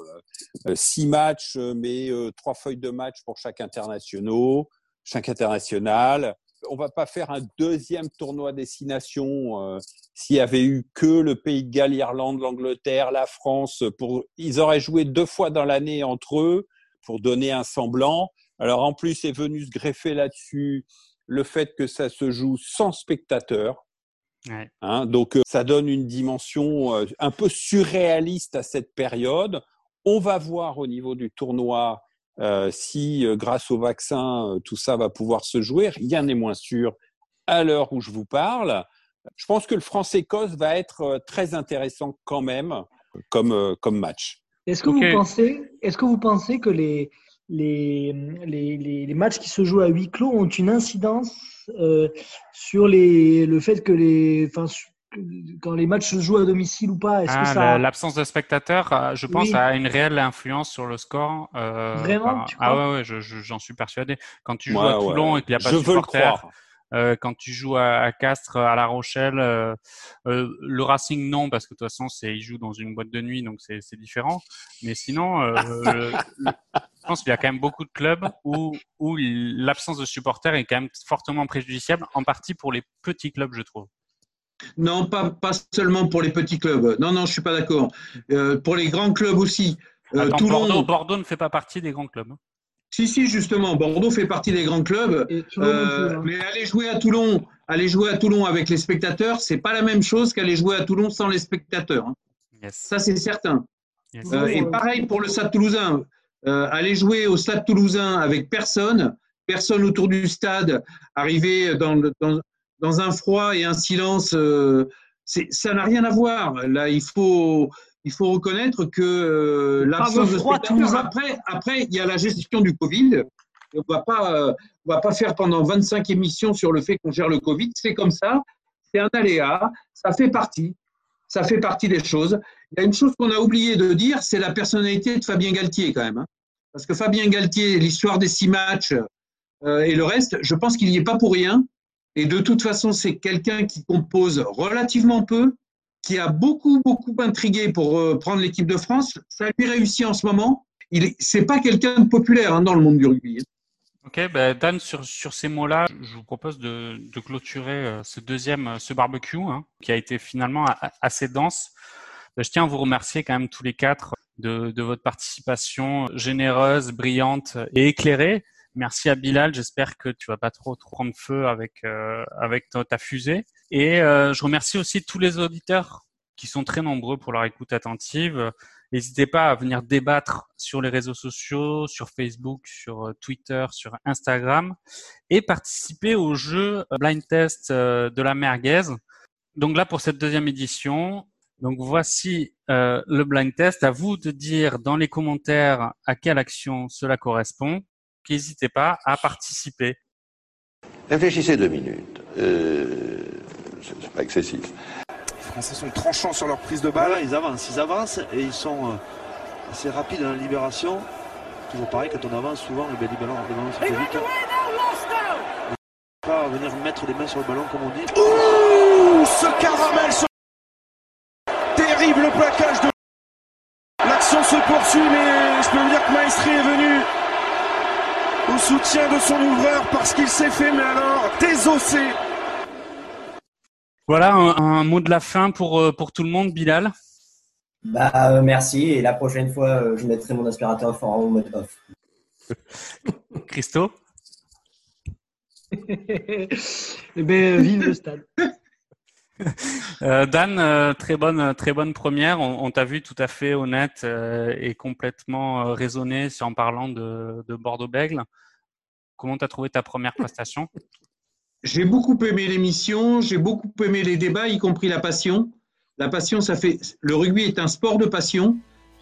Euh, six matchs, mais euh, trois feuilles de match pour chaque international, chaque international on va pas faire un deuxième tournoi destination euh, s'il y avait eu que le pays de Galles, l'Irlande, l'Angleterre, la France. Pour, ils auraient joué deux fois dans l'année entre eux pour donner un semblant. Alors en plus est venu se greffer là-dessus le fait que ça se joue sans spectateurs. Ouais. Hein, donc euh, ça donne une dimension euh, un peu surréaliste à cette période. On va voir au niveau du tournoi euh, si, euh, grâce au vaccin, euh, tout ça va pouvoir se jouer, rien n'est moins sûr à l'heure où je vous parle. Je pense que le France-Écosse va être très intéressant quand même comme, comme match. Est-ce que, okay. vous pensez, est-ce que vous pensez que les, les, les, les, matchs qui se jouent à huis clos ont une incidence euh, sur les, le fait que les, enfin, quand les matchs se jouent à domicile ou pas Est-ce ah, que ça l'absence de spectateurs, euh, je pense, oui. a une réelle influence sur le score. Euh, Vraiment bah, Ah ouais, ouais, j'en je, je, suis persuadé. Quand tu joues ouais, à Toulon ouais. et qu'il n'y a pas je de supporters, euh, quand tu joues à, à, Castres, à La Rochelle, euh, euh, le Racing non parce que de toute façon c'est ils jouent dans une boîte de nuit donc c'est différent. Mais sinon, le, Je pense qu'il y a quand même beaucoup de clubs où, où l'absence de supporters est quand même fortement préjudiciable, en partie pour les petits clubs, je trouve. Non, pas, pas seulement pour les petits clubs. Non, non, je suis pas d'accord. Euh, pour les grands clubs aussi. Euh, Bordeaux, Bordeaux, ne fait pas partie des grands clubs. Si, si, justement, Bordeaux fait partie des grands clubs. Euh, hein. mais aller jouer à Toulon, aller jouer à Toulon avec les spectateurs, c'est pas la même chose qu'aller jouer à Toulon sans les spectateurs. Hein. Ça, c'est certain. Euh, et pareil pour le Stade Toulousain. Euh, aller jouer au Stade Toulousain avec personne, personne autour du stade, arriver dans, dans, dans un froid et un silence, ça n'a rien à voir. Là, il faut, il faut reconnaître que euh, l'absence de spectateurs, après, après, il y a la gestion du Covid. On ne va, pas, euh, va pas faire pendant 25 émissions sur le fait qu'on gère le Covid. C'est comme ça, c'est un aléa, ça fait partie. Ça fait partie des choses. Il y a une chose qu'on a oublié de dire, c'est la personnalité de Fabien Galtier quand même. Hein. Parce que Fabien Galtier, l'histoire des six matchs euh, et le reste, je pense qu'il n'y est pas pour rien. Et de toute façon, c'est quelqu'un qui compose relativement peu, qui a beaucoup, beaucoup intrigué pour euh, prendre l'équipe de France. Ça lui réussit en ce moment. Il n'est pas quelqu'un de populaire hein, dans le monde du rugby. Hein. Ok, ben Dan, sur, ces mots-là, je vous propose de, clôturer euh, ce deuxième, euh, ce barbecue, hein, qui a été finalement assez dense. Ben, je tiens à vous remercier quand même tous les quatre de votre participation généreuse, brillante et éclairée. Merci à Bilal. J'espère que tu vas pas trop, trop prendre feu avec euh, avec ta, fusée. Et euh, je remercie aussi tous les auditeurs qui sont très nombreux pour leur écoute attentive. N'hésitez pas à venir débattre sur les réseaux sociaux, sur Facebook, sur euh, Twitter, sur Instagram et participer au jeu blind test de la merguez. Donc là pour cette deuxième édition, donc voici le blind test. À vous de dire dans les commentaires à quelle action cela correspond n'hésitez pas à participer. Réfléchissez deux minutes. Euh, c'est pas excessif. Les Français sont tranchants sur leur prise de balle. ils avancent, ils avancent et ils sont euh, assez rapides dans la libération. Toujours pareil, quand on avance, souvent, les ballons, les ballons vite. Pas venir mettre les mains sur le ballon comme on dit. Ouh, ce caramel, ce terrible plaquage de. L'action se poursuit, mais je peux vous dire que Maestri est venu au soutien de son ouvreur parce qu'il s'est fait, mais alors, désossé. Voilà un, mot de la fin pour, euh, pour tout le monde, Bilal. Bah, euh, merci. Et la prochaine fois, euh, je mettrai mon aspirateur fort en mode off. (laughs) Christo? (laughs) Eh bien, vive le stade. (laughs) Dan, très bonne, très bonne première. On, t'a vu tout à fait honnête et complètement raisonné en parlant de, de Bordeaux-Bègle. Comment tu as trouvé ta première prestation? J'ai beaucoup aimé l'émission, j'ai beaucoup aimé les débats, y compris la passion. La passion, ça fait. Le rugby est un sport de passion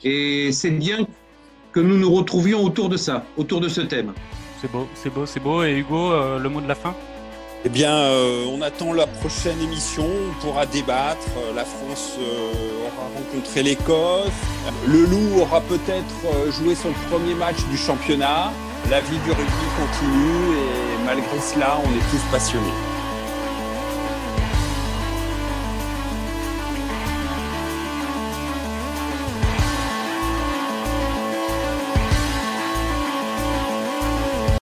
et c'est bien que nous nous retrouvions autour de ça, autour de ce thème. C'est beau, c'est beau, c'est beau. Et Hugo, euh, le mot de la fin? Eh bien, euh, on attend la prochaine émission. On pourra débattre. La France euh, aura rencontré l'Écosse. Le Loup aura peut-être joué son premier match du championnat la vie du rugby continue et malgré cela, on est tous passionnés.